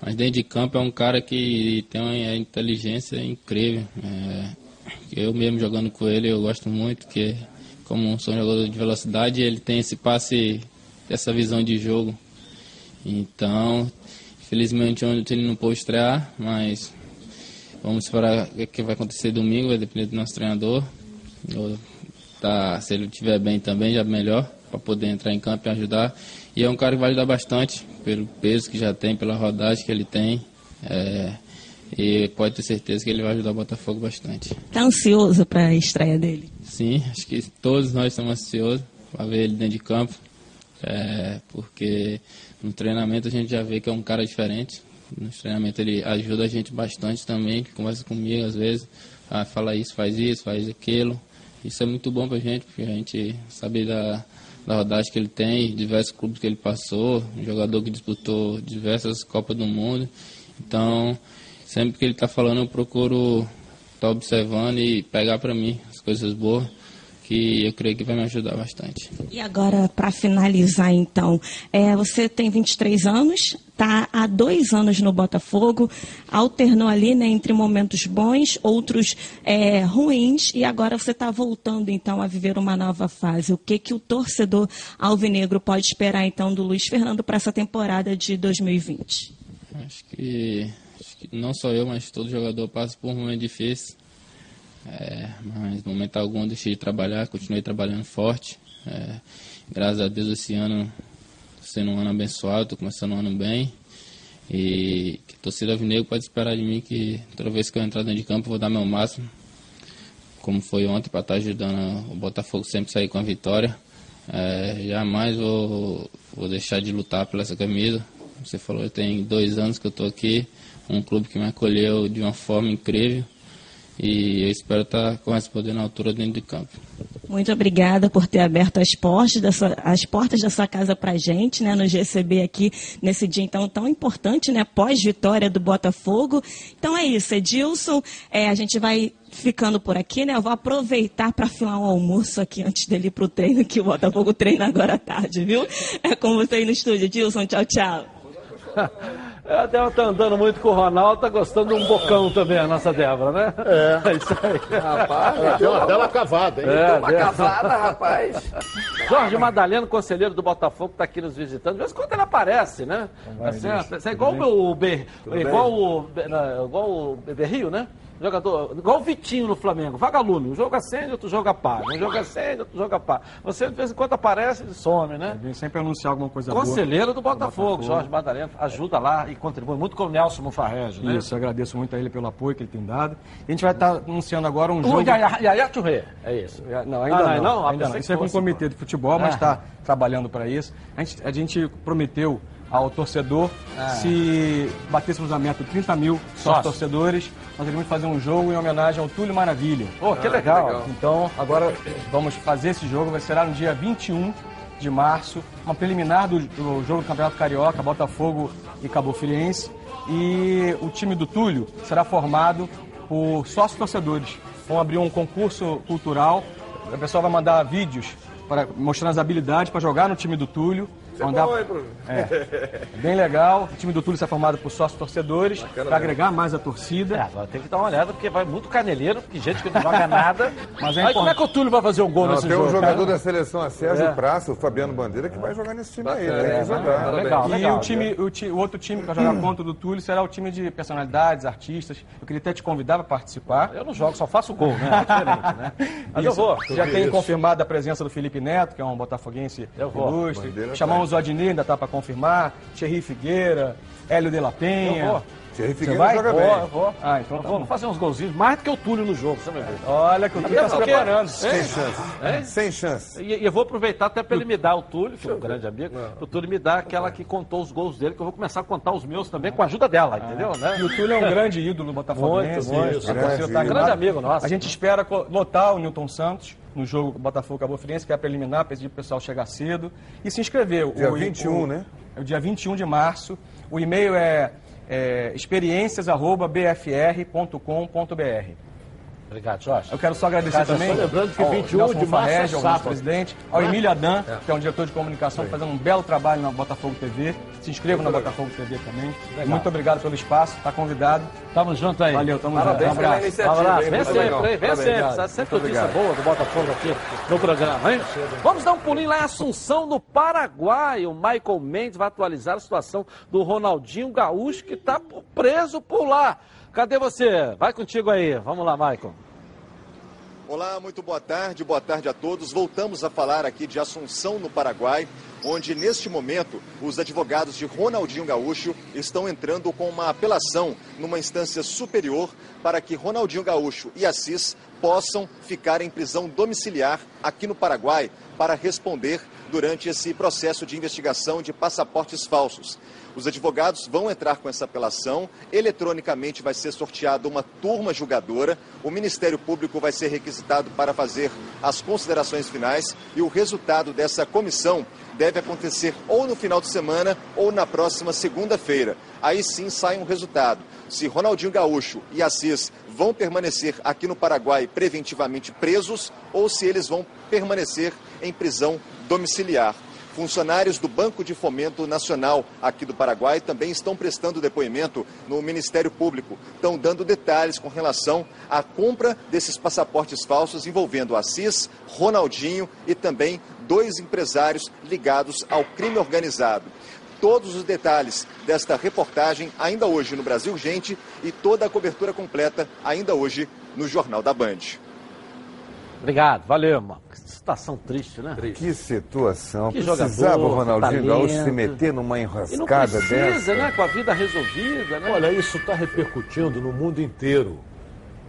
Mas dentro de campo é um cara que tem uma inteligência incrível. É, eu mesmo jogando com ele, eu gosto muito, que como sou um jogador de velocidade, ele tem esse passe, essa visão de jogo. Então, infelizmente ontem ele não pôde estrear, mas Vamos esperar o que vai acontecer domingo, vai depender do nosso treinador. Eu, tá, se ele estiver bem também, já melhor, para poder entrar em campo e ajudar. E é um cara que vai ajudar bastante, pelo peso que já tem, pela rodagem que ele tem. É, e pode ter certeza que ele vai ajudar o Botafogo bastante. tá ansioso para a estreia dele. sim, acho que todos nós estamos ansiosos para ver ele dentro de campo, é, porque no treinamento a gente já vê que é um cara diferente. No treinamento ele ajuda a gente bastante também, conversa comigo às vezes, ah, fala isso, faz isso, faz aquilo. Isso é muito bom para a gente, porque a gente sabe da, da rodagem que ele tem, diversos clubes que ele passou, um jogador que disputou diversas Copas do Mundo. Então, sempre que ele está falando, eu procuro estar tá observando e pegar para mim as coisas boas que eu creio que vai me ajudar bastante. E agora, para finalizar, então, é, você tem 23 anos, está há dois anos no Botafogo, alternou ali né, entre momentos bons, outros é, ruins, e agora você está voltando, então, a viver uma nova fase. O que, que o torcedor alvinegro pode esperar, então, do Luiz Fernando para essa temporada de 2020? Acho que, acho que não só eu, mas todo jogador passa por um momento difícil é, mas no momento algum deixei de trabalhar, continuei trabalhando forte. É, graças a Deus esse ano sendo um ano abençoado, estou começando um ano bem. E que torcida Alvinegro pode esperar de mim que toda vez que eu entrar dentro de campo eu vou dar meu máximo. Como foi ontem, para estar tá ajudando o Botafogo sempre sair com a vitória. É, jamais vou, vou deixar de lutar por essa camisa. Você falou, tem dois anos que eu estou aqui, um clube que me acolheu de uma forma incrível e eu espero estar correspondendo à altura dentro de campo. Muito obrigada por ter aberto as portas da sua, as portas da sua casa para a gente, né, nos receber aqui nesse dia então tão importante, né, pós-vitória do Botafogo. Então é isso, Edilson, é, a gente vai ficando por aqui, né? Eu vou aproveitar para filar um almoço aqui antes dele ir para o treino, que o Botafogo treina agora à tarde, viu? É com você aí no estúdio, Edilson, tchau, tchau. <laughs> A Débora tá andando muito com o Ronaldo, tá gostando de um bocão também, a nossa Débora, né? É. É isso aí. Rapaz, deu uma bela cavada, hein? É, deu uma cavada, rapaz. Jorge Madaleno, conselheiro do Botafogo, tá aqui nos visitando. De vez em quando ele aparece, né? Assim, é igual o meu Ber... igual o, igual o Berrio, né? Jogador, igual o Vitinho no Flamengo, vagalume. Um jogo acende, outro jogo apaga. Um jogo acende, outro jogo apaga. Você de vez em quando aparece e some, né? Vem sempre anunciar alguma coisa Conselheiro boa. do Botafogo, Botafogo, Jorge Madalena, ajuda lá e contribui muito com o Nelson Mufarrege, né? Isso, eu agradeço muito a ele pelo apoio que ele tem dado. A gente vai estar anunciando agora um o jogo... Yaya Churré, é isso? Não, ainda ah, não. não, ainda não. Isso é com o comitê de futebol, mas está ah. trabalhando para isso. A gente, a gente prometeu ao torcedor. Ah. Se batêssemos a meta de 30 mil sócios torcedores, nós iríamos fazer um jogo em homenagem ao Túlio Maravilha. Oh, que, ah, legal. que legal. Então, agora vamos fazer esse jogo, vai ser no dia 21 de março, uma preliminar do, do jogo do Campeonato Carioca, Botafogo e Cabo Friense. E o time do Túlio será formado por sócios torcedores. Vão abrir um concurso cultural, a pessoa vai mandar vídeos para mostrando as habilidades para jogar no time do Túlio. Andar... Bom, é, é, bem legal. O time do Túlio está formado por sócios torcedores, para agregar mais a torcida. É, agora tem que dar uma olhada, porque vai muito caneleiro, porque gente que não joga nada. <laughs> Mas é Aí como é que o Túlio vai fazer o um gol não, nesse tem jogo? Tem um jogador cara? da seleção, a Sérgio é. Praça, o Fabiano Bandeira, que vai jogar nesse time aí. Tem que é, jogar. Legal, e legal, o, time, o, ti, o, outro time que vai jogar contra o do Túlio será o time de personalidades, artistas. Eu queria até te convidar para participar. Eu não jogo, só faço gol, né? É diferente, né? <laughs> Mas Isso. eu vou. Já tem confirmado a presença do Felipe Neto, que é um botafoguense ilustre. Chamamos o Adnir, ainda está para confirmar, Thierry Figueira, Hélio de la Penha. Vou. Thierry Figueira vai? joga vou, bem. Eu vou. Ah, então tá vou fazer uns golzinhos, mais do que o Túlio no jogo, você vai ver. Olha que o Túlio está se preparando. Sem chance. É? Sem chance. E, e, eu vou aproveitar até para ele me dar o Túlio, que é um grande amigo, o Túlio me dá aquela que contou os gols dele, que eu vou começar a contar os meus também com a ajuda dela, ah. entendeu? Né? E o Túlio é um grande ídolo botafoguense. Muito, muito. Grande, tá grande amigo nosso. A gente espera lotar o Newton Santos no jogo Botafogo Cabo Friense, que é a preliminar, pedir para o pessoal chegar cedo e se inscrever. Dia o, 21, o, né? É o dia 21 de março. O e-mail é, é experiências.bfr.com.br. Obrigado, Jorge. Eu quero só agradecer Obrigado, também. Só lembrando que 21 de março é ao nosso presidente, ao Emílio Adan, é. que é um diretor de comunicação, Sim. fazendo um belo trabalho na Botafogo TV. Se inscreva na Botafogo TV também. Legal. Muito obrigado pelo espaço, está convidado. Tamo junto aí. Valeu, tamo Parabéns junto. Um abraço. Um abraço. Vem sempre, vem sempre. Sempre notícia boa do Botafogo aqui no programa, hein? Vamos dar um pulinho lá em Assunção, no Paraguai. O Michael Mendes vai atualizar a situação do Ronaldinho Gaúcho, que está preso por lá. Cadê você? Vai contigo aí. Vamos lá, Michael. Olá, muito boa tarde, boa tarde a todos. Voltamos a falar aqui de Assunção, no Paraguai, onde neste momento os advogados de Ronaldinho Gaúcho estão entrando com uma apelação numa instância superior para que Ronaldinho Gaúcho e Assis possam ficar em prisão domiciliar aqui no Paraguai para responder durante esse processo de investigação de passaportes falsos. Os advogados vão entrar com essa apelação. Eletronicamente vai ser sorteada uma turma julgadora. O Ministério Público vai ser requisitado para fazer as considerações finais e o resultado dessa comissão deve acontecer ou no final de semana ou na próxima segunda-feira. Aí sim sai um resultado. Se Ronaldinho Gaúcho e Assis vão permanecer aqui no Paraguai preventivamente presos ou se eles vão permanecer em prisão domiciliar. Funcionários do Banco de Fomento Nacional aqui do Paraguai também estão prestando depoimento no Ministério Público. Estão dando detalhes com relação à compra desses passaportes falsos envolvendo Assis, Ronaldinho e também dois empresários ligados ao crime organizado. Todos os detalhes desta reportagem ainda hoje no Brasil Gente e toda a cobertura completa ainda hoje no Jornal da Band. Obrigado, valeu, mano. Que situação triste, né? Que situação. Que Precisava jogador, o Ronaldinho Gaúcho se meter numa E não enrascada precisa, dessa. né? Com a vida resolvida, né? Olha, isso está repercutindo no mundo inteiro.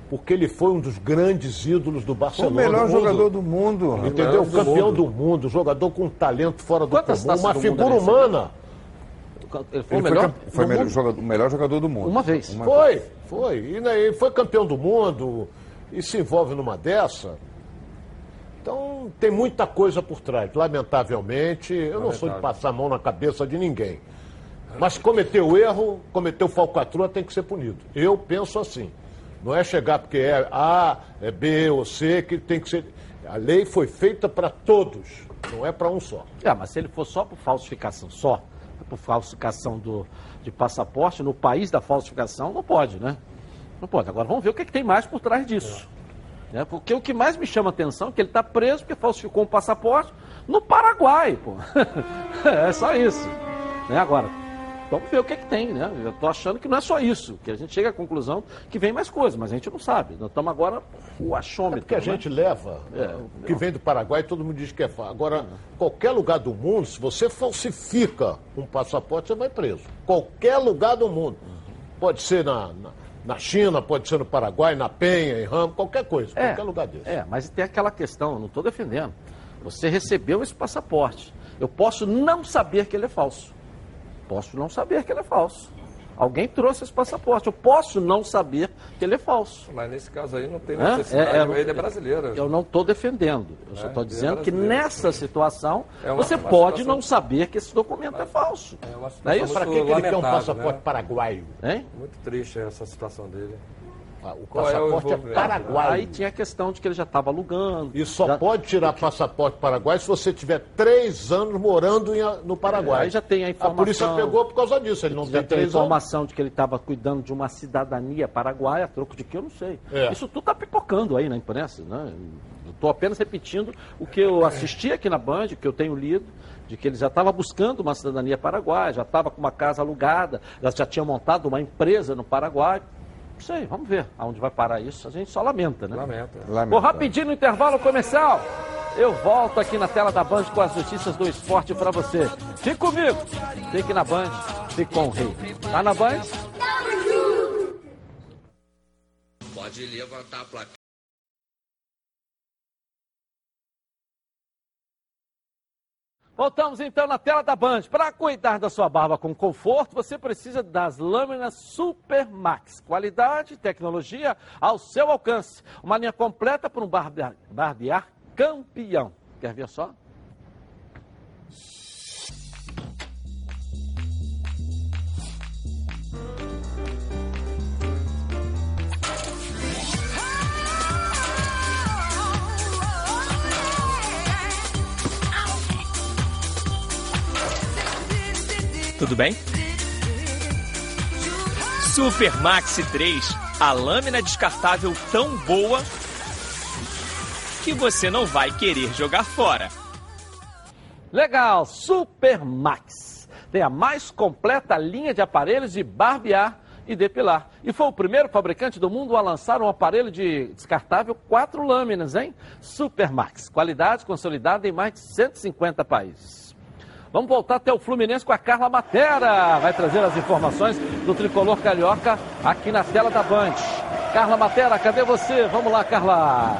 Porque ele foi um dos grandes ídolos do Barcelona. o melhor do mundo. jogador do mundo. Entendeu? Do Campeão mundo. do mundo, jogador com talento fora do Quantas comum, uma do figura humana. Ele foi Ele o melhor? foi melhor jogador- o melhor jogador do mundo. Uma vez. Foi, foi. E né, ele foi campeão do mundo e se envolve numa dessa. Então tem muita coisa por trás. Lamentavelmente, eu não sou de Lamentável. passar a mão na cabeça de ninguém. Mas cometeu erro, cometeu falcatrua, tem que ser punido. Eu penso assim. Não é chegar porque é A, é B ou C que tem que ser. A lei foi feita para todos, não é para um só. É, mas se ele for só por falsificação, só por falsificação do, de passaporte, no país da falsificação, não pode, né? Não pode. Agora vamos ver o que, é que tem mais por trás disso. Né? Porque o que mais me chama a atenção é que ele está preso porque falsificou um passaporte no Paraguai, pô. <laughs> é só isso. Né? Agora, vamos ver o que, é que tem, né? Eu tô achando que não é só isso, que a gente chega à conclusão que vem mais coisas, mas a gente não sabe. Nós estamos agora o achômetro. É porque a né? gente leva, É. o que vem do Paraguai, todo mundo diz que é fácil. Agora, qualquer lugar do mundo, se você falsifica um passaporte, você vai preso. Qualquer lugar do mundo. Pode ser na, na, na China, pode ser no Paraguai, na Penha, em Ramo, qualquer coisa, É, qualquer lugar desse. É, mas tem aquela questão, eu não estou defendendo. Você recebeu esse passaporte. Eu posso não saber que ele é falso. Posso não saber que ele é falso. Alguém trouxe esse passaporte. Eu posso não saber que ele é falso. Mas nesse caso aí não tem necessidade, É, é, ele é brasileiro. Eu não estou defendendo. Eu só É, estou é dizendo que nessa situação É uma- você uma pode situação- não saber que esse documento é falso. É uma Não é situação isso? Para que, ele quer um passaporte né? paraguaio? Hein? Muito triste essa situação dele. Ah, o Qual é o passaporte é, envolvimento? paraguaio. Aí tinha a questão de que ele já estava alugando. E só já- pode tirar passaporte paraguaio se você tiver três anos morando em- no Paraguai. É, aí já tem a A informação. polícia pegou por causa disso, ele não Já tem tem a três anos. informação de que ele estava cuidando de uma cidadania paraguaia, a troco de que eu não sei. É. Isso tudo está pipocando aí na imprensa. Né? Estou apenas repetindo o que eu assisti aqui na Band, o que eu tenho lido, de que ele já estava buscando uma cidadania paraguaia, já estava com uma casa alugada, já, já tinha montado uma empresa no Paraguai. Não sei, vamos ver aonde vai parar isso. A gente só lamenta, né? Lamenta. Vou rapidinho no intervalo comercial. Eu volto aqui na tela da Band com as notícias do esporte para você. Fique comigo. Fique na Band, fique com o rei. Tá na Band? Pode levantar a placa. Voltamos então na tela da Band. Para cuidar da sua barba com conforto, você precisa das lâminas Super Max. Qualidade e tecnologia ao seu alcance. Uma linha completa para um barbear, barbear campeão. Quer ver só? Tudo bem? Super Maxi 3, a lâmina descartável tão boa que você não vai querer jogar fora. Legal, Super Max. Tem a mais completa linha de aparelhos de barbear e depilar. E foi o primeiro fabricante do mundo a lançar um aparelho de descartável quatro lâminas, hein? Super Max. Qualidade consolidada em mais de 150 países. Vamos voltar até o Fluminense com a Carla Matera. Vai trazer as informações do tricolor carioca aqui na tela da Band. Carla Matera, cadê você? Vamos lá, Carla.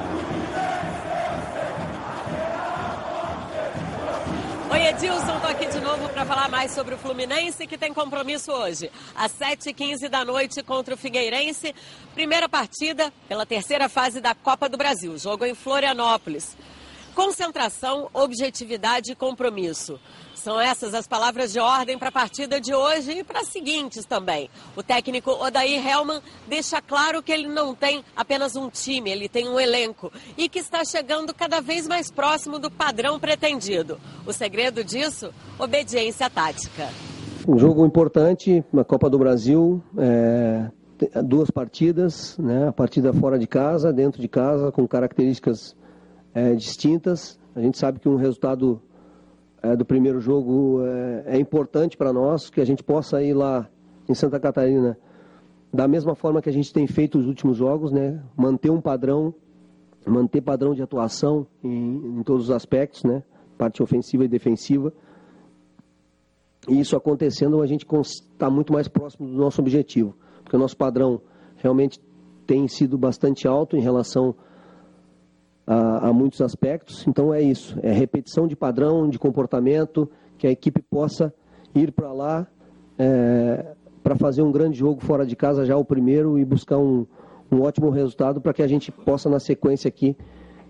Oi, Edilson, tô aqui de novo para falar mais sobre o Fluminense, que tem compromisso hoje, às 7h15 da noite contra o Figueirense. Primeira partida pela terceira fase da Copa do Brasil, jogo em Florianópolis. Concentração, objetividade e compromisso. São essas as palavras de ordem para a partida de hoje e para as seguintes também. O técnico Odair Helman deixa claro que ele não tem apenas um time, ele tem um elenco e que está chegando cada vez mais próximo do padrão pretendido. O segredo disso? Obediência tática. Um jogo importante na Copa do Brasil, é, duas partidas, né? a partida fora de casa, dentro de casa, com características é, distintas. A gente sabe que um resultado é, do primeiro jogo é, é importante para nós, que a gente possa ir lá em Santa Catarina da mesma forma que a gente tem feito os últimos jogos, né? Manter um padrão, manter padrão de atuação em, em todos os aspectos, né? Parte ofensiva e defensiva. E isso acontecendo, a gente está muito mais próximo do nosso objetivo, porque o nosso padrão realmente tem sido bastante alto em relação a, a muitos aspectos. Então é isso, é repetição de padrão, de comportamento, que a equipe possa ir para lá é, para fazer um grande jogo fora de casa, já o primeiro, e buscar um, um ótimo resultado para que a gente possa, na sequência aqui,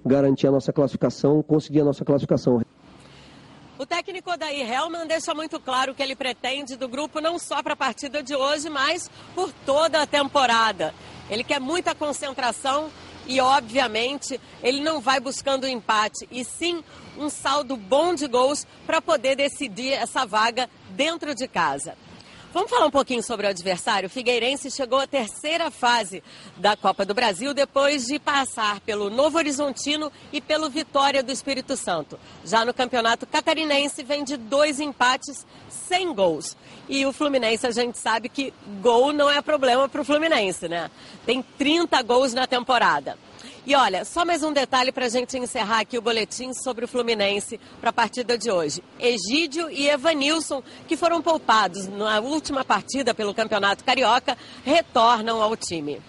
garantir a nossa classificação, conseguir a nossa classificação. O técnico Odair Helman deixa muito claro que ele pretende do grupo não só para a partida de hoje, mas por toda a temporada. Ele quer muita concentração e, obviamente, ele não vai buscando o empate, e sim um saldo bom de gols para poder decidir essa vaga dentro de casa. Vamos falar um pouquinho sobre o adversário. O Figueirense chegou à terceira fase da Copa do Brasil depois de passar pelo Novo Horizontino e pelo Vitória do Espírito Santo. Já no Campeonato Catarinense vem de dois empates sem gols. E o Fluminense, a gente sabe que gol não é problema para o Fluminense, né? Tem 30 gols na temporada. E olha, só mais um detalhe para a gente encerrar aqui o boletim sobre o Fluminense para a partida de hoje. Egídio e Evanilson, que foram poupados na última partida pelo Campeonato Carioca, retornam ao time.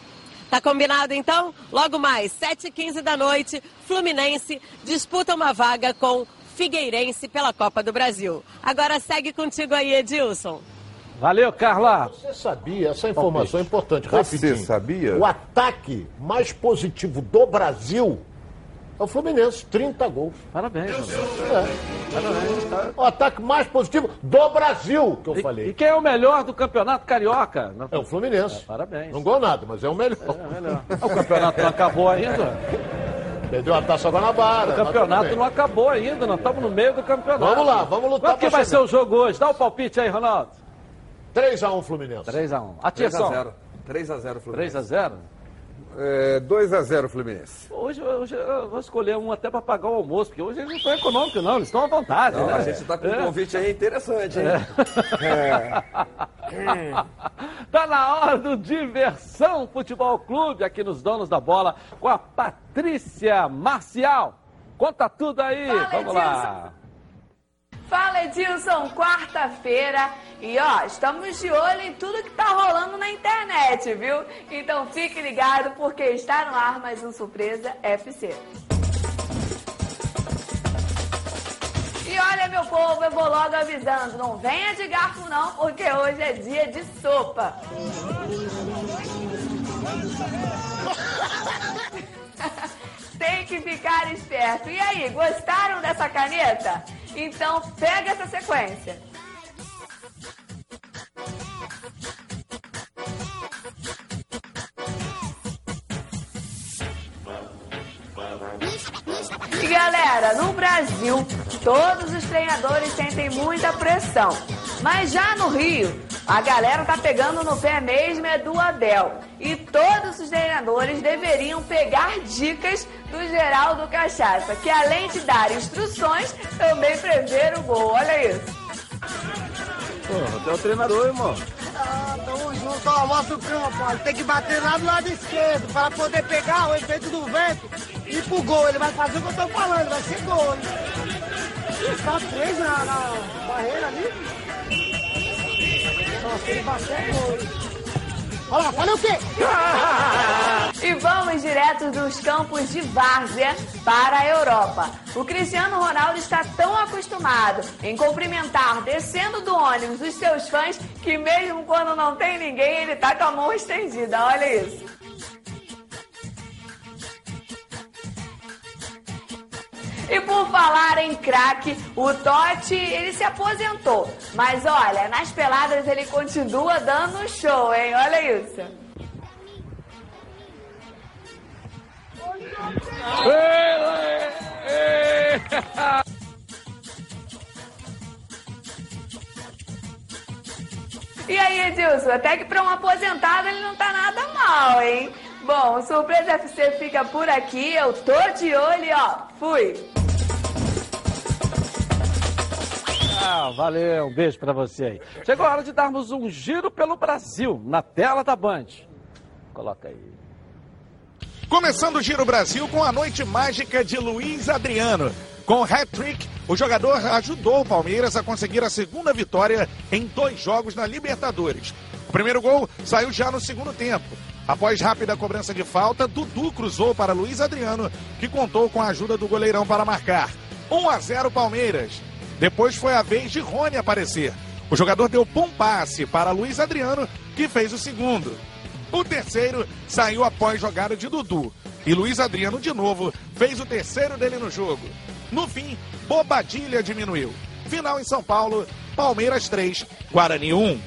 Tá combinado então? Logo mais, 7h15 da noite, Fluminense disputa uma vaga com Figueirense pela Copa do Brasil. Agora segue contigo aí, Edilson. Valeu, Carla. Você sabia, essa informação é importante, Você rapidinho. sabia? O ataque mais positivo do Brasil é o Fluminense, 30 gols. Parabéns, É. Parabéns, tá? O ataque mais positivo do Brasil, que eu E, falei. e quem é o melhor do campeonato carioca? É o Fluminense. parabéns. Não ganhou nada, mas é o melhor. É melhor. O campeonato não acabou ainda. <laughs> Perdeu a taça Guanabara. O campeonato não acabou ainda, nós estamos no meio do campeonato. Vamos lá, vamos lutar. Quanto que vai ser o jogo hoje? Dá o um palpite aí, Ronaldo. 3x1 Fluminense. 3x1. Atenção. 3x0. 3x0 Fluminense. 3x0? É, 2 a 0 Fluminense. Hoje, hoje, eu vou escolher um até para pagar o almoço, porque hoje eles não estão econômicos, não, eles estão à vontade. Não, né? A gente está com um é. convite aí interessante, hein? É. é. <laughs> tá na hora do Diversão Futebol Clube, aqui nos Donos da Bola, com a Patrícia Marcial. Conta tudo aí, Fala, vamos lá. Fala Edilson, quarta-feira e ó, estamos de olho em tudo que tá rolando na internet, viu? Então fique ligado porque está no ar mais um Surpresa FC. E olha meu povo, eu vou logo avisando, não venha de garfo não, porque hoje é dia de sopa. <laughs> Tem que ficar esperto. E aí, gostaram dessa caneta? Então pega essa sequência. E galera, no Brasil, todos os treinadores sentem muita pressão. Mas já no Rio, a galera tá pegando no pé mesmo é do Abel. E todos os treinadores deveriam pegar dicas do Geraldo Cachaça, que além de dar instruções, também prevê o gol. Olha isso. Pô, até o treinador, irmão. Ah, tamo junto, ó, mostra o campo, ó. Ele tem que bater lá do lado esquerdo para poder pegar o efeito do vento e ir pro gol. Ele vai fazer o que eu tô falando, vai ser gol. hein? Ih, Tá três na, na barreira ali. Olha lá, falei o quê? <laughs> E vamos direto dos campos de várzea para a Europa. O Cristiano Ronaldo está tão acostumado em cumprimentar descendo do ônibus os seus fãs que mesmo quando não tem ninguém, ele tá com a mão estendida. Olha isso. E por falar em craque, o Totti, ele se aposentou. Mas olha, nas peladas ele continua dando show, hein? Olha isso. E aí, Edilson, até que para um aposentado ele não tá nada mal, hein? Bom, Surpresa FC fica por aqui, eu tô de olho, ó, fui! Ah, valeu, um beijo pra você aí. Chegou a hora de darmos um giro pelo Brasil, na tela da Band. Coloca aí. Começando o Giro Brasil com a noite mágica de Luiz Adriano. Com hat-trick, o jogador ajudou o Palmeiras a conseguir a segunda vitória em dois jogos na Libertadores. O primeiro gol saiu já no segundo tempo. Após rápida cobrança de falta, Dudu cruzou para Luiz Adriano, que contou com a ajuda do goleirão para marcar. 1 a 0 Palmeiras. Depois foi a vez de Rony aparecer. O jogador deu bom passe para Luiz Adriano, que fez o segundo. O terceiro saiu após jogada de Dudu. E Luiz Adriano, de novo, fez o terceiro dele no jogo. No fim, Bobadilha diminuiu. Final em São Paulo, Palmeiras 3, Guarani 1.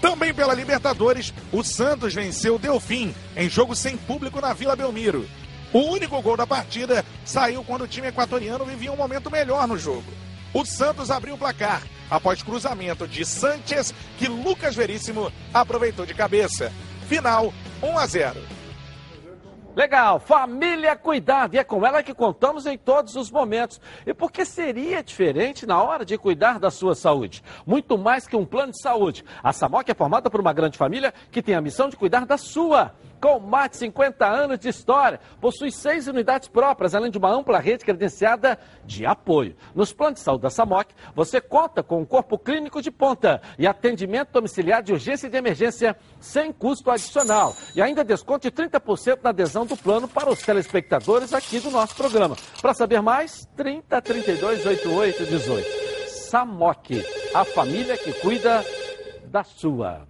Também pela Libertadores, o Santos venceu Delfim em jogo sem público na Vila Belmiro. O único gol da partida saiu quando o time equatoriano vivia um momento melhor no jogo. O Santos abriu o placar após cruzamento de Sanches, que Lucas Veríssimo aproveitou de cabeça. Final 1 a 0. Legal, família cuidado, e é com ela que contamos em todos os momentos. E por que seria diferente na hora de cuidar da sua saúde? Muito mais que um plano de saúde. A Samok é formada por uma grande família que tem a missão de cuidar da sua. Com mais de 50 anos de história, possui seis unidades próprias, além de uma ampla rede credenciada de apoio. Nos planos de saúde da Samok, você conta com um corpo clínico de ponta e atendimento domiciliar de urgência e de emergência sem custo adicional. E ainda desconto de 30% na adesão do plano para os telespectadores aqui do nosso programa. Para saber mais, 30 32 88 18. Samok, a família que cuida da sua.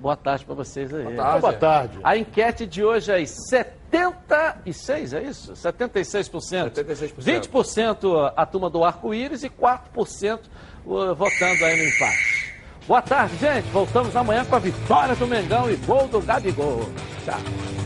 Boa tarde para vocês aí. Boa tarde. Boa tarde. A enquete de hoje é 76, é isso? 76%. 76%. 20% a turma do arco-íris e 4% uh, votando aí no empate. Boa tarde, gente. Voltamos amanhã com a vitória do Mengão e gol do Gabigol. Tchau.